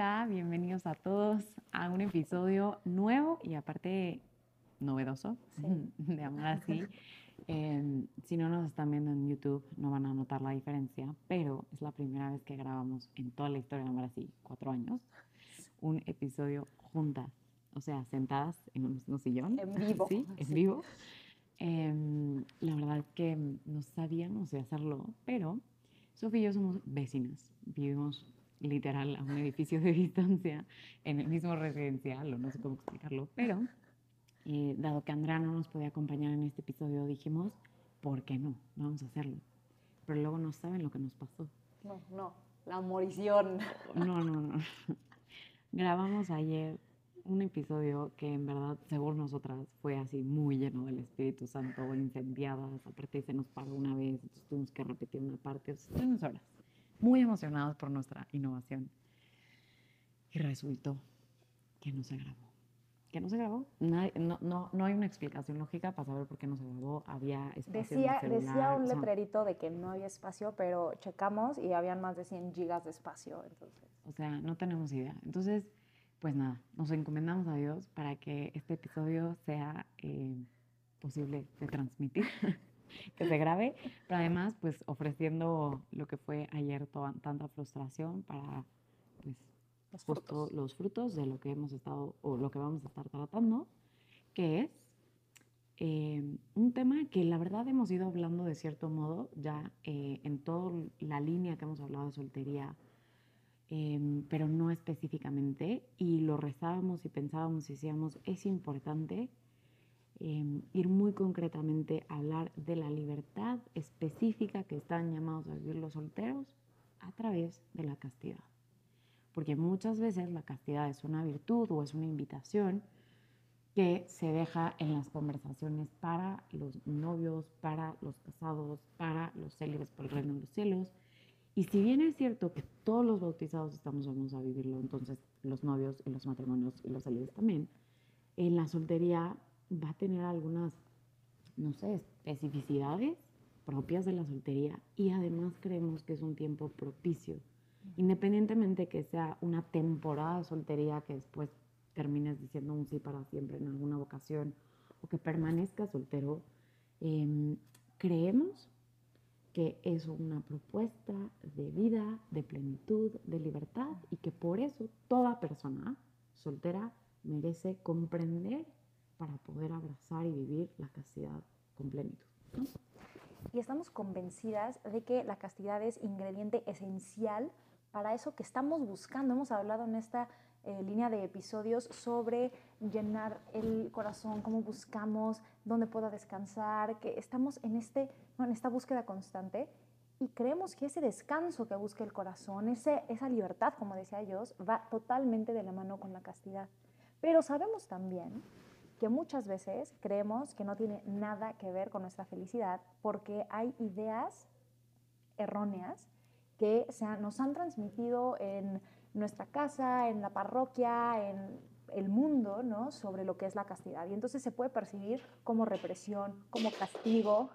Hola, bienvenidos a todos a un episodio nuevo y aparte novedoso de Amar Así. Em, si no nos están viendo en YouTube, no van a notar la diferencia, pero es la primera vez que grabamos en toda la historia de Amar Así, cuatro años, un episodio juntas, o sea, sentadas en un mismo sillón. En vivo. Sí, en vivo. Em, la verdad es que no sabíamos de hacerlo, pero Sofía y yo somos vecinas, vivimos literal a un edificio de distancia en el mismo residencial, o no sé cómo explicarlo, pero eh, dado que Andrea no nos podía acompañar en este episodio, dijimos, ¿por qué no? Vamos a hacerlo. Pero luego no saben lo que nos pasó. No, no, la morición. No, no, no. Grabamos ayer un episodio que en verdad, según nosotras, fue así muy lleno del Espíritu Santo, incendiadas, aparte se nos paró una vez, entonces tuvimos que repetir una parte, estuvimos horas muy emocionados por nuestra innovación. Y resultó que no se grabó. ¿Que no se grabó? No, no, no hay una explicación lógica para saber por qué no se grabó. Había espacio en el Decía, decía celular, un o sea, letrerito de que no había espacio, pero checamos y habían más de 100 gigas de espacio. Entonces, O sea, no tenemos idea. Entonces, pues nada, nos encomendamos a Dios para que este episodio sea eh, posible de transmitir, que se grabe, pero además, pues ofreciendo lo que fue ayer tanta frustración para, pues, los justo frutos. los frutos de lo que hemos estado o lo que vamos a estar tratando, que es eh, un tema que la verdad hemos ido hablando de cierto modo ya eh, en toda la línea que hemos hablado de soltería, em, pero no específicamente, y lo rezábamos y pensábamos y decíamos, es importante em, ir muy concretamente a hablar de la libertad específica que están llamados a vivir los solteros a través de la castidad. Porque muchas veces la castidad es una virtud o es una invitación que se deja en las conversaciones para los novios, para los casados, para los célibes por el reino de los cielos. Y si bien es cierto que todos los bautizados estamos llamados a vivirlo, entonces los novios y los matrimonios y los célibes también, en la soltería va a tener algunas, no sé, especificidades propias de la soltería y además creemos que es un tiempo propicio, independientemente que sea una temporada de soltería que después termines diciendo un sí para siempre en alguna vocación o que permanezcas soltero, em, creemos que es una propuesta de vida, de plenitud, de libertad y que por eso toda persona soltera merece comprender para poder abrazar y vivir la castidad con plenitud. ¿no? Y estamos convencidas de que la castidad es ingrediente esencial para eso que estamos buscando. Hemos hablado en esta eh, línea de episodios sobre llenar el corazón, cómo buscamos, dónde puedo descansar, que estamos en, este, en esta búsqueda constante y creemos que ese descanso que busca el corazón, ese, esa libertad, como decía Dios, va totalmente de la mano con la castidad. Pero sabemos también que muchas veces creemos que no tiene nada que ver con nuestra felicidad porque hay ideas erróneas que se han- nos han transmitido en nuestra casa, en la parroquia, en el mundo, ¿no? Sobre lo que es la castidad. Y entonces se puede percibir como represión, como castigo.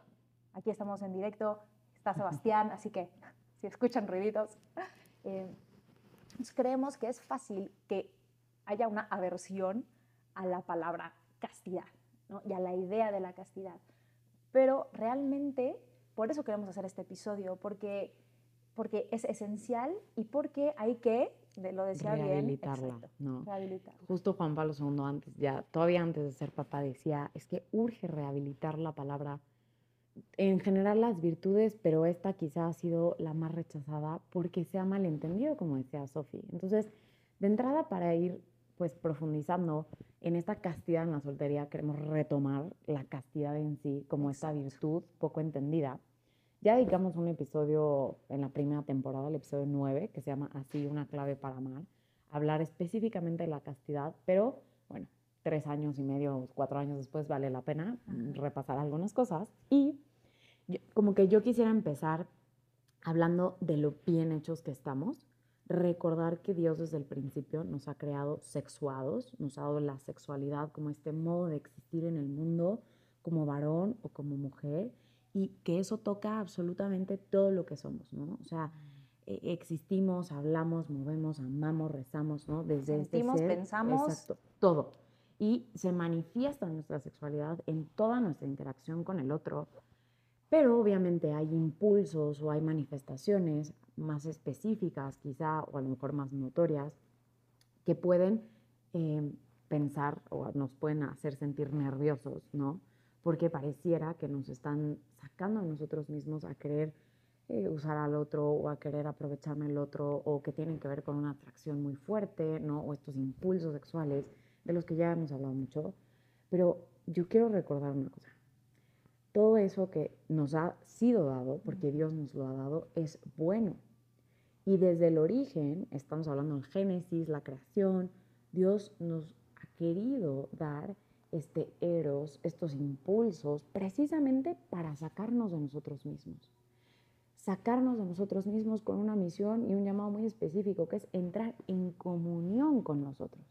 Aquí estamos en directo, está Sebastián, así que si escuchan ruiditos. eh, creemos que es fácil que haya una aversión a la palabra castidad ¿no? y a la idea de la castidad. Pero realmente, por eso queremos hacer este episodio, porque, porque es esencial y porque hay que, de- lo decía bien, Rehabilitarla, exacto, ¿no? rehabilitarla. Justo Juan Pablo II antes, ya, todavía antes de ser papá, decía, es que urge rehabilitar la palabra. En general las virtudes, pero esta quizá ha sido la más rechazada porque se ha malentendido, como decía Sofi. Entonces, de entrada, para ir pues profundizando en esta castidad en la soltería, queremos retomar la castidad en sí como esa virtud poco entendida. ya dedicamos un episodio en la primera temporada, el episodio 9, que se llama Así, una clave para amar, hablar específicamente de la castidad, pero bueno, tres años y medio, cuatro años después vale la pena repasar algunas cosas. Y como que yo quisiera empezar hablando de lo bien hechos que estamos, recordar que Dios desde el principio nos ha creado sexuados, nos ha dado la sexualidad como este modo de existir en el mundo, como varón o como mujer, y que eso toca absolutamente todo lo que somos, ¿no? O sea, e, existimos, hablamos, movemos, amamos, rezamos, ¿no? Desde este Sentimos, pensamos. Exacto, todo. Y se manifiesta nuestra sexualidad en toda nuestra interacción con el otro, pero obviamente hay impulsos o hay manifestaciones más específicas, quizá, o a lo mejor más notorias, que pueden eh, pensar o nos pueden hacer sentir nerviosos, ¿no? Porque pareciera que nos están sacando a nosotros mismos a querer eh, usar al otro o a querer aprovecharme el otro o que tienen que ver con una atracción muy fuerte, ¿no? O estos impulsos sexuales de los que ya hemos hablado mucho. Pero yo quiero recordar una cosa todo eso que nos ha sido dado, porque Dios nos lo ha dado, es bueno. Y desde el origen, estamos hablando en Génesis, la creación, Dios nos ha querido dar este eros, estos impulsos, precisamente para sacarnos de nosotros mismos. Sacarnos de nosotros mismos con una misión y un llamado muy específico, que es entrar en comunión con nosotros.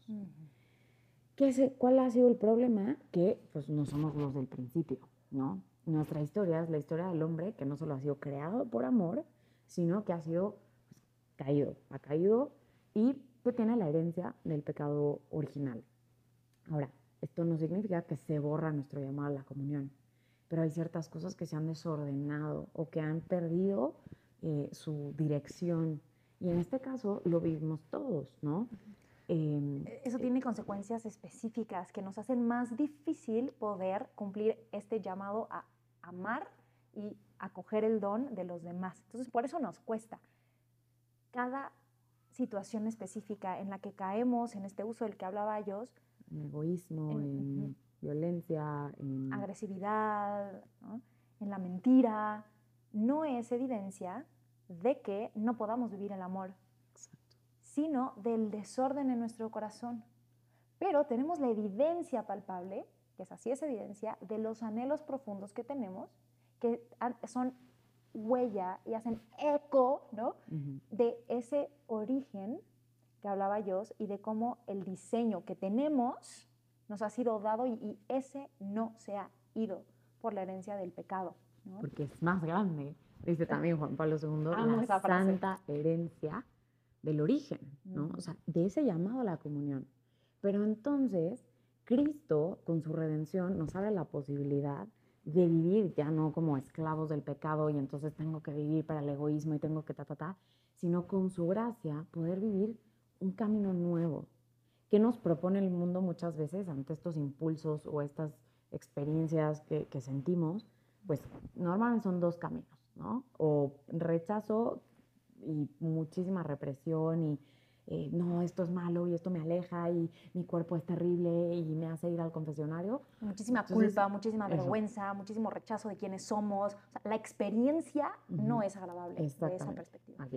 ¿Qué ¿Cuál ha sido el problema? Que pues no somos los del principio, ¿no? Nuestra historia es la historia del hombre que no solo ha sido creado por amor, sino que ha sido pues, caído, ha caído y que tiene la herencia del pecado original. Ahora, esto no significa que se borra nuestro llamado a la comunión, pero hay ciertas cosas que se han desordenado o que han perdido eh, su dirección. Y en este caso lo vivimos todos, ¿no? Em, Eso tiene consecuencias específicas que nos hacen más difícil poder cumplir este llamado a amar y acoger el don de los demás. Entonces, por eso nos cuesta. Cada situación específica en la que caemos en este uso del que hablaba yo, en egoísmo, en, violencia, en agresividad, en la mentira, no es evidencia de que no podamos vivir el amor, sino del desorden en nuestro corazón. Pero tenemos la evidencia palpable que es así es evidencia de los anhelos profundos que tenemos, que son huella y hacen eco ¿no? de ese origen que hablaba yo y de cómo el diseño que tenemos nos ha sido dado y, ese no se ha ido por la herencia del pecado. Porque es más grande, dice también Juan Pablo II, la santa herencia del origen, ¿no? o sea, de ese llamado a la comunión. Pero entonces Cristo, con su redención, nos abre la posibilidad de vivir ya no como esclavos del pecado y entonces tengo que vivir para el egoísmo y tengo que ta, ta, ta, sino con su gracia poder vivir un camino nuevo. que nos propone el mundo muchas veces ante estos impulsos o estas experiencias que, que sentimos? Pues normalmente son dos caminos, ¿no? O rechazo y muchísima represión y eh, no, esto es malo y esto me aleja y mi cuerpo es terrible y me hace ir al confesionario. Muchísima culpa, muchísima vergüenza, muchísimo rechazo de quiénes somos. la experiencia no es agradable de esa perspectiva.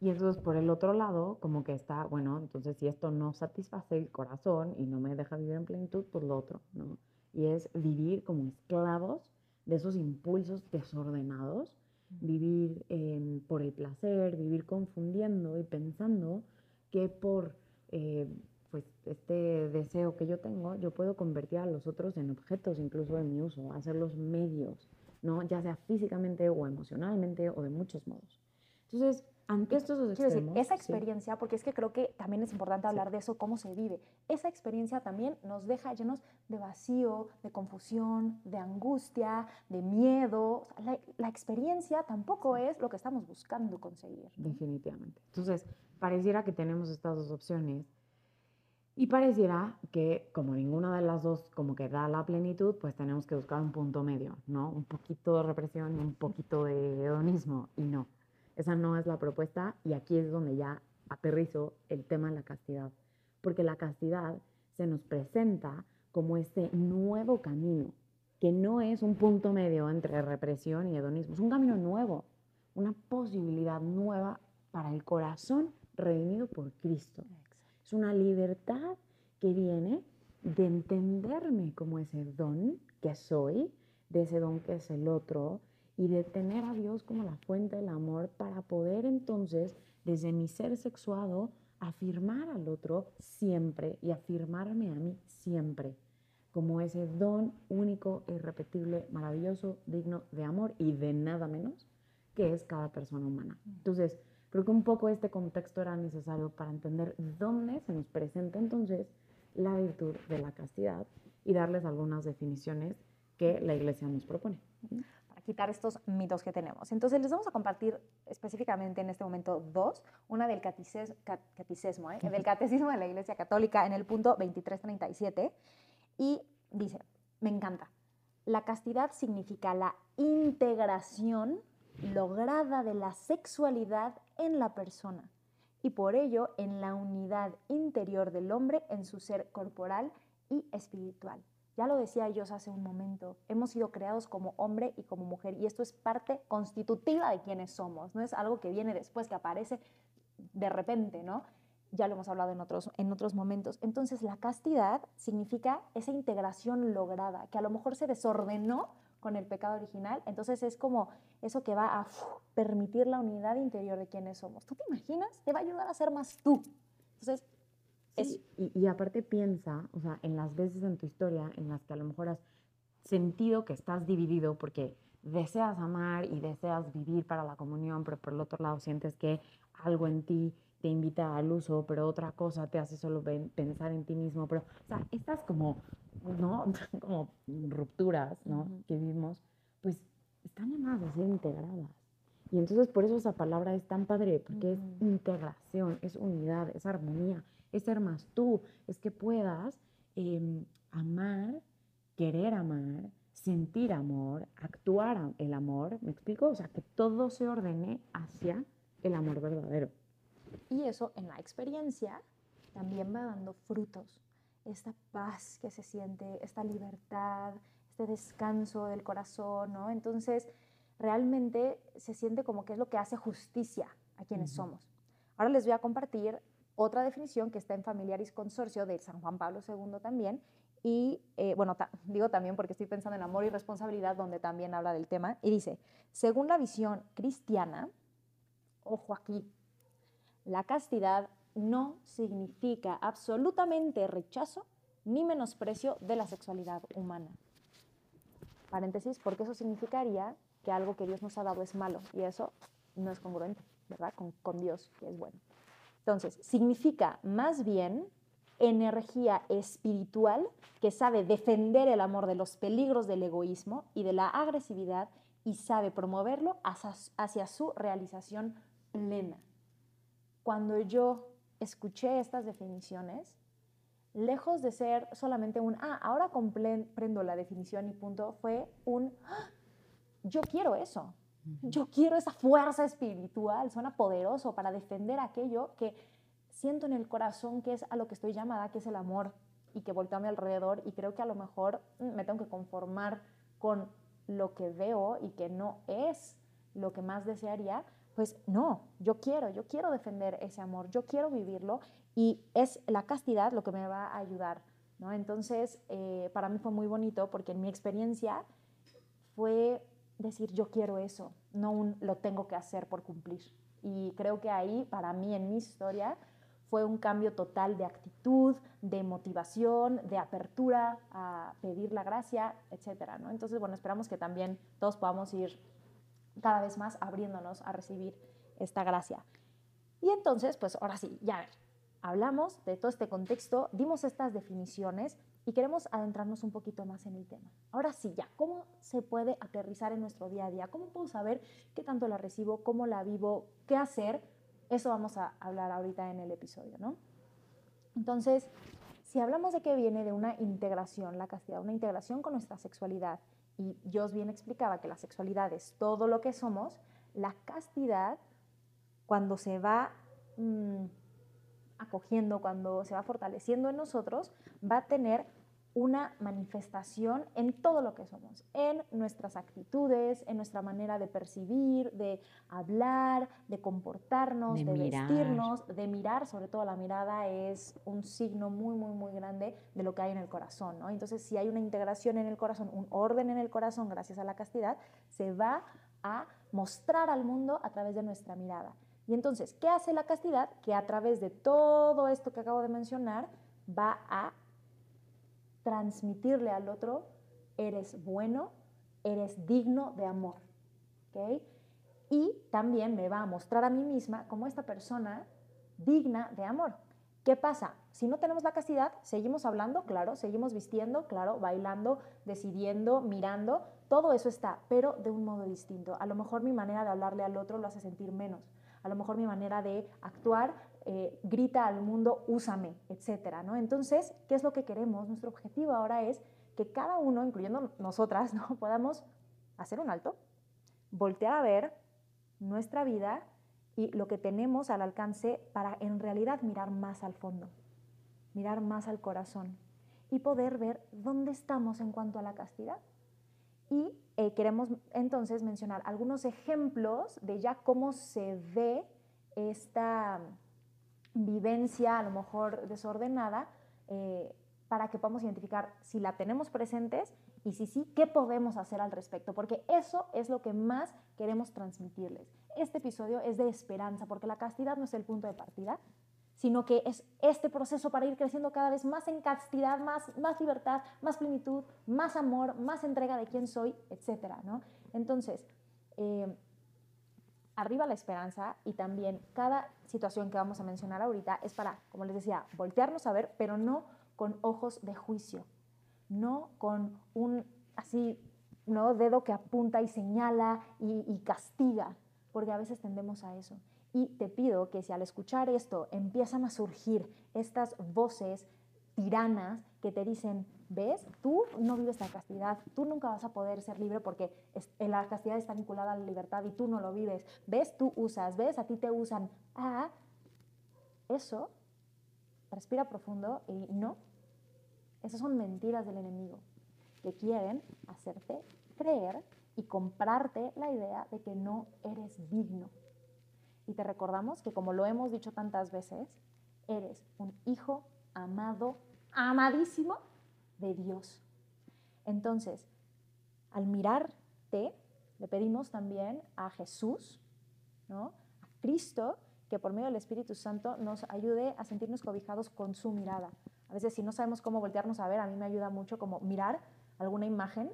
Y eso es por el otro lado, como que está, bueno, entonces si esto no satisface el corazón y no me deja vivir en plenitud, pues lo otro, ¿no? Y es vivir como esclavos de esos impulsos desordenados, vivir em, por el placer, vivir confundiendo y pensando que por eh, pues este deseo que yo tengo, yo puedo convertir a los otros en objetos incluso de mi uso, hacerlos medios, ¿no? ya sea físicamente o emocionalmente o de muchos modos. Entonces, ante estos dos extremos, esa experiencia, porque es que creo que también es importante hablar de eso, cómo se vive, esa experiencia también nos deja llenos de vacío, de confusión, de angustia, de miedo. la, la, experiencia tampoco es lo que estamos buscando conseguir. Definitivamente. Entonces, pareciera que tenemos estas dos opciones y pareciera que como ninguna de las dos como que da la plenitud, pues tenemos que buscar un punto medio, ¿no? Un poquito de represión y un poquito de hedonismo y no. Esa no es la propuesta y aquí es donde ya aterrizo el tema de la castidad, porque la castidad se nos presenta como este nuevo camino que no es un punto medio entre represión y hedonismo, es un camino nuevo, una posibilidad nueva para el corazón redimido por Cristo. Es una libertad que viene de entenderme como ese don que soy, de ese don que es el otro, y de tener a Dios como la fuente del amor para poder entonces, desde mi ser sexuado, afirmar al otro siempre y afirmarme a mí siempre como ese don único, irrepetible, maravilloso, digno de amor y de nada menos que es cada persona humana. Entonces, creo que un poco este contexto era necesario para entender dónde se nos presenta entonces la virtud de la castidad y darles algunas definiciones que la iglesia nos propone. Para quitar estos mitos que tenemos. Entonces les vamos a compartir específicamente en este momento dos, una del catecismo, ¿eh? del catecismo de la iglesia católica en el punto 2337 y dice, me encanta, la castidad significa la integración lograda de la sexualidad en la persona y por ello en la unidad interior del hombre en su ser corporal y espiritual. Ya lo decía yo hace un momento, hemos sido creados como hombre y como mujer y esto es parte constitutiva de quienes somos, no es algo que viene después, que aparece de repente, ¿no? Ya lo hemos hablado en otros, en otros momentos. Entonces la castidad significa esa integración lograda, que a lo mejor se desordenó con el pecado original. Entonces es como eso que va a permitir la unidad interior de quienes somos. ¿Tú te imaginas? Te va a ayudar a ser más tú. Entonces, y, y, aparte piensa, o sea, en las veces en tu historia en las que a lo mejor has sentido que estás dividido porque deseas amar y deseas vivir para la comunión, pero por el otro lado sientes que algo en ti te invita al uso, pero otra cosa te hace solo pensar en ti mismo. Pero, o sea, estas como ¿no? Como rupturas, ¿no? Que vivimos, pues están llamadas a ser integradas. Y entonces por eso esa palabra es tan padre, porque es integración, es unidad, es armonía, es ser más tú, es que puedas em, amar, querer amar, sentir amor, actuar el amor, ¿me explico? O sea, que todo se ordene hacia el amor verdadero. Y eso en la experiencia también va dando frutos esta paz que se siente, esta libertad, este descanso del corazón, ¿no? Entonces, realmente se siente como que es lo que hace justicia a quienes somos. Ahora les voy a compartir otra definición que está en Familiaris Consorcio de San Juan Pablo II también. Y eh, bueno, digo también porque estoy pensando en amor y responsabilidad, donde también habla del tema. Y dice, según la visión cristiana, ojo aquí, la castidad no significa absolutamente rechazo ni menosprecio de la sexualidad humana. Paréntesis, porque eso significaría que algo que Dios nos ha dado es malo y eso no es congruente, ¿verdad? Con, Dios, que es bueno. Entonces, significa más bien energía espiritual que sabe defender el amor de los peligros del egoísmo y de la agresividad y sabe promoverlo hacia su realización plena. Cuando yo escuché estas definiciones, lejos de ser solamente un, ah, ahora comprendo la definición y punto, fue un, ah, yo quiero eso, yo quiero esa fuerza espiritual, suena poderoso para defender aquello que siento en el corazón que es a lo que estoy llamada, que es el amor, y que volteo a mi alrededor y creo que a lo mejor mm, me tengo que conformar con lo que veo y que no es lo que más desearía, pues no, yo quiero, yo quiero defender ese amor, yo quiero vivirlo y es la castidad lo que me va a ayudar. ¿no? Entonces, eh, para mí fue muy bonito porque en mi experiencia fue decir, yo quiero eso, no un lo tengo que hacer por cumplir. Y creo que ahí, para mí, en mi historia, fue un cambio total de actitud, de motivación, de apertura a pedir la gracia, etc. ¿no? Entonces, bueno, esperamos que también todos podamos ir cada vez más abriéndonos a recibir esta gracia. Y entonces, pues ahora sí, ya hablamos de todo este contexto, dimos estas definiciones y queremos adentrarnos un poquito más en el tema. Ahora sí, ya, ¿cómo se puede aterrizar en nuestro día a día? ¿Cómo puedo saber qué tanto la recibo, cómo la vivo, qué hacer? Eso vamos a hablar ahorita en el episodio, ¿no? Entonces, si hablamos de que viene de una integración, la castidad, una integración con nuestra sexualidad, y Dios bien explicaba que la sexualidad es todo lo que somos, la castidad, cuando se va mm, acogiendo, cuando se va fortaleciendo en nosotros, va a tener una manifestación en todo lo que somos, en nuestras actitudes, en nuestra manera de percibir, de hablar, de comportarnos, de, vestirnos, de mirar, sobre todo la mirada es un signo muy, muy, muy grande de lo que hay en el corazón, ¿no? Entonces, si hay una integración en el corazón, un orden en el corazón gracias a la castidad, se va a mostrar al mundo a través de nuestra mirada. Y entonces, ¿qué hace la castidad? Que a través de todo esto que acabo de mencionar, va a transmitirle al otro, eres bueno, eres digno de amor. Y también me va a mostrar a mí misma como esta persona digna de amor. ¿Qué pasa? Si no tenemos la castidad, seguimos hablando, claro, seguimos vistiendo, claro, bailando, decidiendo, mirando, todo eso está, pero de un modo distinto. A lo mejor mi manera de hablarle al otro lo hace sentir menos. A lo mejor mi manera de actuar eh, grita al mundo, úsame, etcétera, ¿no? Entonces, ¿qué es lo que queremos? Nuestro objetivo ahora es que cada uno, incluyendo nosotras, ¿no? podamos hacer un alto, voltear a ver nuestra vida y lo que tenemos al alcance para en realidad mirar más al fondo, mirar más al corazón y poder ver dónde estamos en cuanto a la castidad. Y eh, queremos entonces mencionar algunos ejemplos de ya cómo se ve esta vivencia a lo mejor desordenada eh, para que podamos identificar si la tenemos presentes y si sí, qué podemos hacer al respecto, porque eso es lo que más queremos transmitirles. Este episodio es de esperanza, porque la castidad no es el punto de partida, sino que es este proceso para ir creciendo cada vez más en castidad, más, más libertad, más plenitud, más amor, más entrega de quién soy, etc. ¿no? Entonces, eh, arriba la esperanza y también cada situación que vamos a mencionar ahorita es para, como les decía, voltearnos a ver, pero no con ojos de juicio, no con un así, ¿no? dedo que apunta y señala y, y castiga, porque a veces tendemos a eso. Y te pido que si al escuchar esto empiezan a surgir estas voces tiranas que te dicen, ¿ves? Tú no vives la castidad, tú nunca vas a poder ser libre porque la castidad está vinculada a la libertad y tú no lo vives. ¿Ves? Tú usas, ¿ves? A ti te usan. Ah, eso, respira profundo y no. Esas son mentiras del enemigo que quieren hacerte creer y comprarte la idea de que no eres digno. Y te recordamos que como lo hemos dicho tantas veces, eres un hijo amado, amadísimo de Dios. Entonces, al mirarte, le pedimos también a Jesús, ¿no? a Cristo, que por medio del Espíritu Santo nos ayude a sentirnos cobijados con su mirada. A veces si no sabemos cómo voltearnos a ver, a mí me ayuda mucho como mirar alguna imagen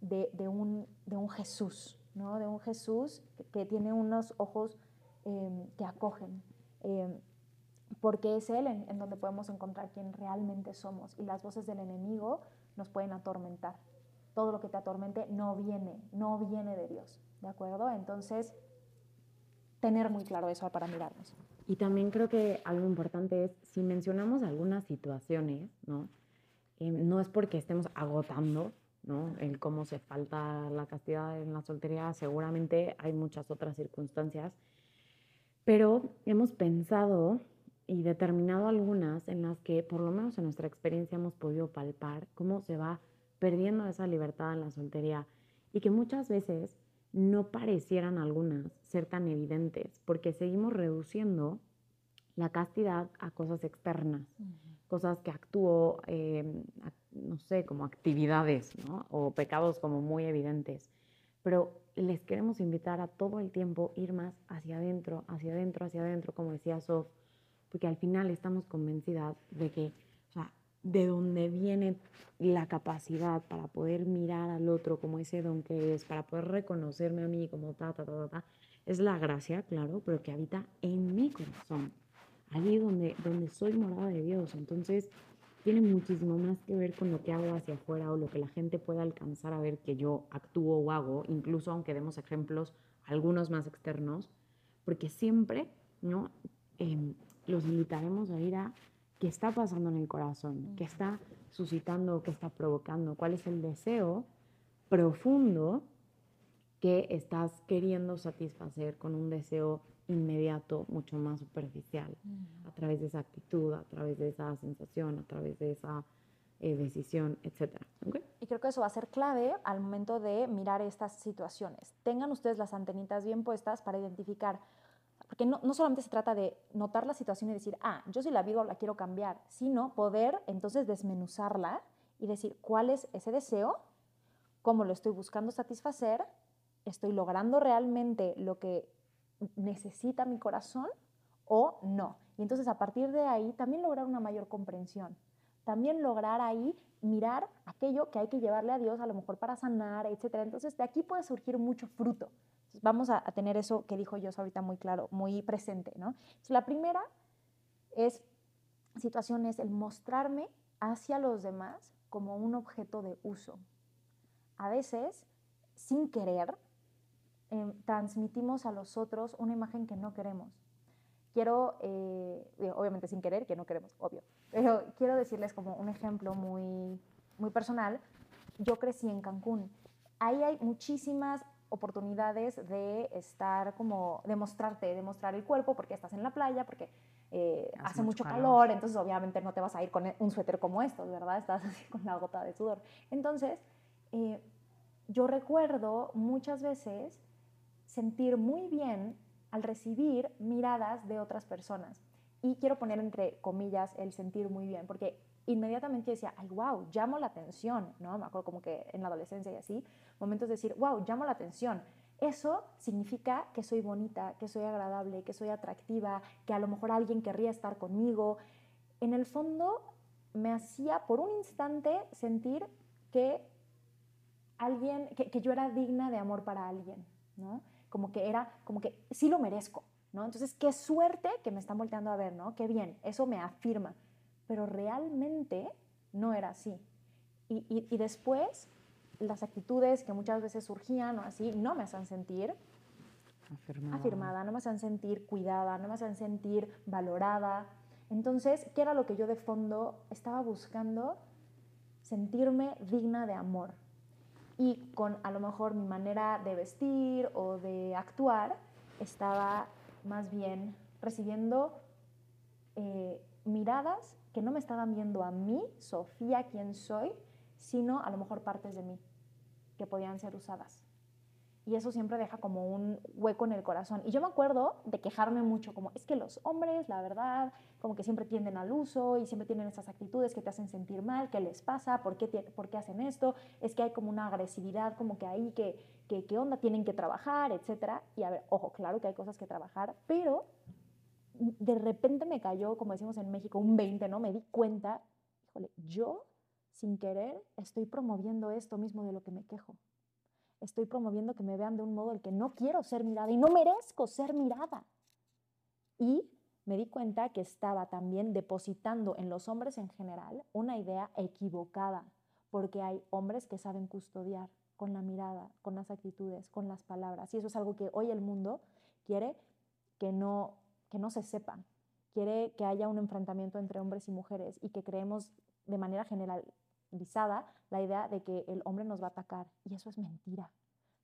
de, un, de un, Jesús, ¿no? de un Jesús que, tiene unos ojos em, que acogen. Em, porque es Él en, donde podemos encontrar quién realmente somos y las voces del enemigo nos pueden atormentar. Todo lo que te atormente no viene, no viene de Dios, ¿de acuerdo? Entonces, tener muy claro eso para mirarnos. Y también creo que algo importante es, si mencionamos algunas situaciones, ¿no? Eh, no es porque estemos agotando, ¿no? El cómo se falta la castidad en la soltería, seguramente hay muchas otras circunstancias, pero hemos pensado y determinado algunas en las que, por lo menos en nuestra experiencia, hemos podido palpar cómo se va perdiendo esa libertad en la soltería y que muchas veces no parecieran algunas ser tan evidentes porque seguimos reduciendo la castidad a cosas externas, cosas que actúo, em, no sé, como actividades ¿no? o pecados como muy evidentes. Pero les queremos invitar a todo el tiempo ir más hacia adentro, hacia adentro, hacia adentro, como decía Sof, porque al final estamos convencidas de que, o sea, de dónde viene la capacidad para poder mirar al otro como ese don que es, para poder reconocerme a mí como ta, ta, ta, ta, es la gracia, claro, pero que habita en mi corazón, allí donde, donde soy morada de Dios. Entonces, tiene muchísimo más que ver con lo que hago hacia afuera o lo que la gente pueda alcanzar a ver que yo actúo o hago, incluso aunque demos ejemplos, algunos más externos, porque siempre, ¿no? Em, los invitaremos a ir a qué está pasando en el corazón, qué está suscitando, qué está provocando, cuál es el deseo profundo que estás queriendo satisfacer con un deseo inmediato, mucho más superficial, a través de esa actitud, a través de esa sensación, a través de esa eh, decisión, etcétera. ¿ok? Y creo que eso va a ser clave al momento de mirar estas situaciones. Tengan ustedes las antenitas bien puestas para identificar, porque no, no solamente se trata de notar la situación y decir, ah, yo sí la vivo, la quiero cambiar, sino poder entonces desmenuzarla y decir cuál es ese deseo, cómo lo estoy buscando satisfacer, estoy logrando realmente lo que necesita mi corazón o no. Y entonces a partir de ahí también lograr una mayor comprensión. También lograr ahí mirar aquello que hay que llevarle a Dios a lo mejor para sanar, etc. Entonces de aquí puede surgir mucho fruto. Entonces, vamos a, a, tener eso que dijo yo ahorita muy claro, muy presente. ¿no? Entonces, la primera es situaciones, el mostrarme hacia los demás como un objeto de uso. A veces, sin querer, eh, transmitimos a los otros una imagen que no queremos. Quiero, eh, obviamente sin querer, que no queremos, obvio, pero quiero decirles como un ejemplo muy, muy personal. Yo crecí en Cancún. Ahí hay muchísimas oportunidades de estar como, de mostrarte, de mostrar el cuerpo, porque estás en la playa, porque eh, hace, hace, mucho, mucho calor. calor, entonces obviamente no te vas a ir con un suéter como estos, ¿verdad? Estás así con la gota de sudor. Entonces, eh, yo recuerdo muchas veces sentir muy bien al recibir miradas de otras personas. Y quiero poner entre comillas el sentir muy bien, porque inmediatamente decía, ay, wow, llamo la atención, ¿no? Me acuerdo como que en la adolescencia y así, momentos de decir, wow, llamo la atención. Eso significa que soy bonita, que soy agradable, que soy atractiva, que a lo mejor alguien querría estar conmigo. En el fondo me hacía por un instante sentir que alguien, que yo era digna de amor para alguien, ¿no? Como que era, como que sí lo merezco, ¿no? Entonces, qué suerte que me están volteando a ver, ¿no? Qué bien, eso me afirma. Pero realmente no era así. Y, y, y después, las actitudes que muchas veces surgían o así, no me hacen sentir afirmada. afirmada, no me hacen sentir cuidada, no me hacen sentir valorada. Entonces, ¿qué era lo que yo de fondo estaba buscando? Sentirme digna de amor, y con a lo mejor mi manera de vestir o de actuar estaba más bien recibiendo eh, miradas que no me estaban viendo a mí, Sofía, quién soy, sino a lo mejor partes de mí que podían ser usadas y eso siempre deja como un hueco en el corazón. Y yo me acuerdo de quejarme mucho, como es que los hombres, la verdad, como que siempre tienden al uso y siempre tienen esas actitudes que te hacen sentir mal, ¿qué les pasa? ¿Por qué, por qué hacen esto? Es que hay como una agresividad, como que ahí, que, que, ¿qué onda? Tienen que trabajar, etcétera. Y a ver, ojo, claro que hay cosas que trabajar, pero de repente me cayó, como decimos en México, un 20, ¿no? Me di cuenta, híjole, yo sin querer estoy promoviendo esto mismo de lo que me quejo estoy promoviendo que me vean de un modo el que no quiero ser mirada y no merezco ser mirada. Y me di cuenta que estaba también depositando en los hombres en general una idea equivocada, porque hay hombres que saben custodiar con la mirada, con las actitudes, con las palabras. Y eso es algo que hoy el mundo quiere que no, que no se sepan. Quiere que haya un enfrentamiento entre hombres y mujeres y que creemos de manera general la idea de que el hombre nos va a atacar y eso es mentira.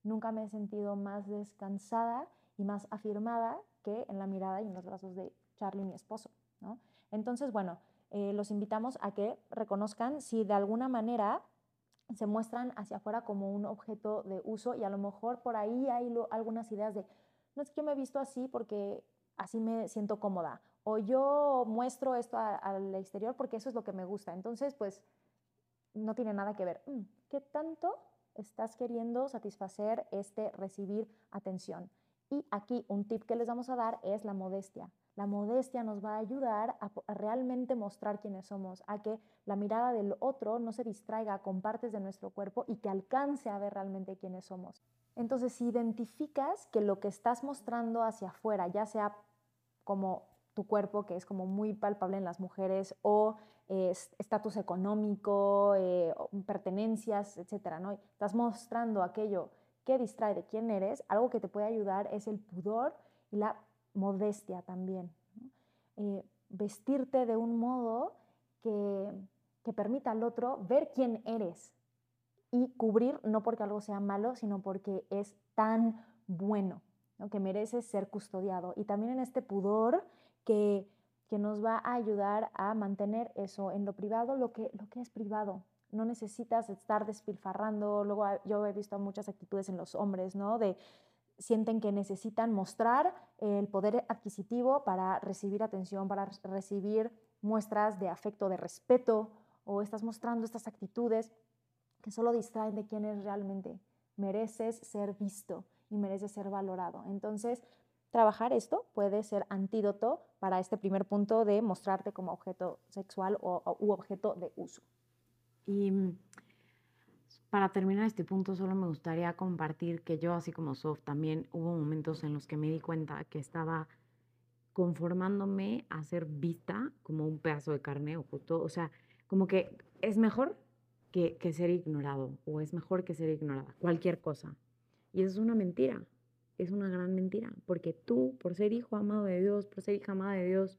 Nunca me he sentido más descansada y más afirmada que en la mirada y en los brazos de Charlie, mi esposo. ¿no? Entonces, bueno, eh, los invitamos a que reconozcan si de alguna manera se muestran hacia afuera como un objeto de uso y a lo mejor por ahí hay algunas ideas de, no es que yo me he visto así porque así me siento cómoda o yo muestro esto al exterior porque eso es lo que me gusta. Entonces, pues no tiene nada que ver. Mm, ¿Qué tanto estás queriendo satisfacer este recibir atención? Y aquí un tip que les vamos a dar es la modestia. La modestia nos va a ayudar a, a, realmente mostrar quiénes somos, a que la mirada del otro no se distraiga con partes de nuestro cuerpo y que alcance a ver realmente quiénes somos. Entonces, si identificas que lo que estás mostrando hacia afuera, ya sea como tu cuerpo, que es como muy palpable en las mujeres, o estatus económico, eh, pertenencias, etcétera, ¿no? Estás mostrando aquello que distrae de quién eres, algo que te puede ayudar es el pudor y la modestia también. Eh, vestirte de un modo que, que permita al otro ver quién eres y cubrir no porque algo sea malo, sino porque es tan bueno, ¿no? que mereces ser custodiado. Y también en este pudor que que nos va a ayudar a mantener eso en lo privado, lo que, lo que es privado. No necesitas estar despilfarrando. Luego yo he visto muchas actitudes en los hombres, ¿no? De sienten que necesitan mostrar el poder adquisitivo para recibir atención, para recibir muestras de afecto, de respeto, o estás mostrando estas actitudes que solo distraen de quién es realmente. Mereces ser visto y mereces ser valorado. Entonces, trabajar esto puede ser antídoto para este primer punto de mostrarte como objeto sexual o, u objeto de uso. Y mm, para terminar este punto, solo me gustaría compartir que yo, así como Sof, también hubo momentos en los que me di cuenta que estaba conformándome a ser vista como un pedazo de carne o justo, o sea, como que es mejor que, ser ignorado o es mejor que ser ignorada, cualquier cosa. Y eso es una mentira, es una gran mentira, porque tú, por ser hijo amado de Dios, por ser hija amada de Dios,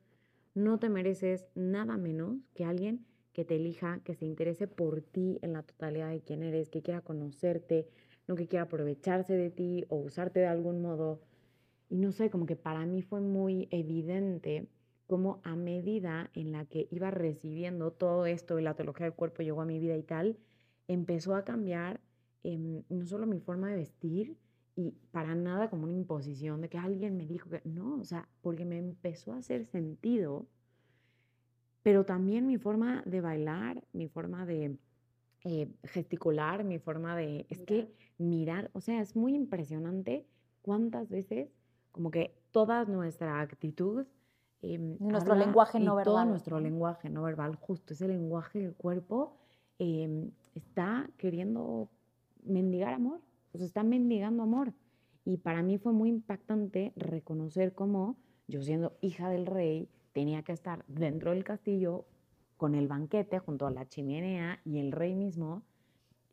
no te mereces nada menos que alguien que te elija, que se interese por ti en la totalidad de quién eres, que quiera conocerte, no que quiera aprovecharse de ti o usarte de algún modo. Y no sé, como que para mí fue muy evidente cómo a medida en la que iba recibiendo todo esto y la teología del cuerpo llegó a mi vida y tal, empezó a cambiar em, no solo mi forma de vestir y para nada como una imposición de que alguien me dijo que no, o sea, porque me empezó a hacer sentido, pero también mi forma de bailar, mi forma de eh, gesticular, mi forma de, es que mirar, o sea, es muy impresionante cuántas veces como que toda nuestra actitud Em, nuestro lenguaje no verbal. Todo nuestro lenguaje no verbal, justo ese lenguaje del cuerpo, em, está queriendo mendigar amor, o sea, está mendigando amor. Y para mí fue muy impactante reconocer cómo yo siendo hija del rey tenía que estar dentro del castillo con el banquete junto a la chimenea y el rey mismo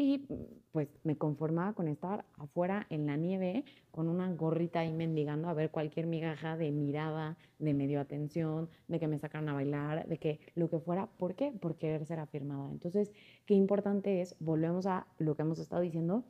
y pues me conformaba con estar afuera en la nieve con una gorrita ahí mendigando a ver cualquier migaja de mirada, de medio atención, de que me sacaran a bailar, de que lo que fuera. ¿Por qué? Por querer ser afirmada. Entonces, qué importante es, volvemos a lo que hemos estado diciendo,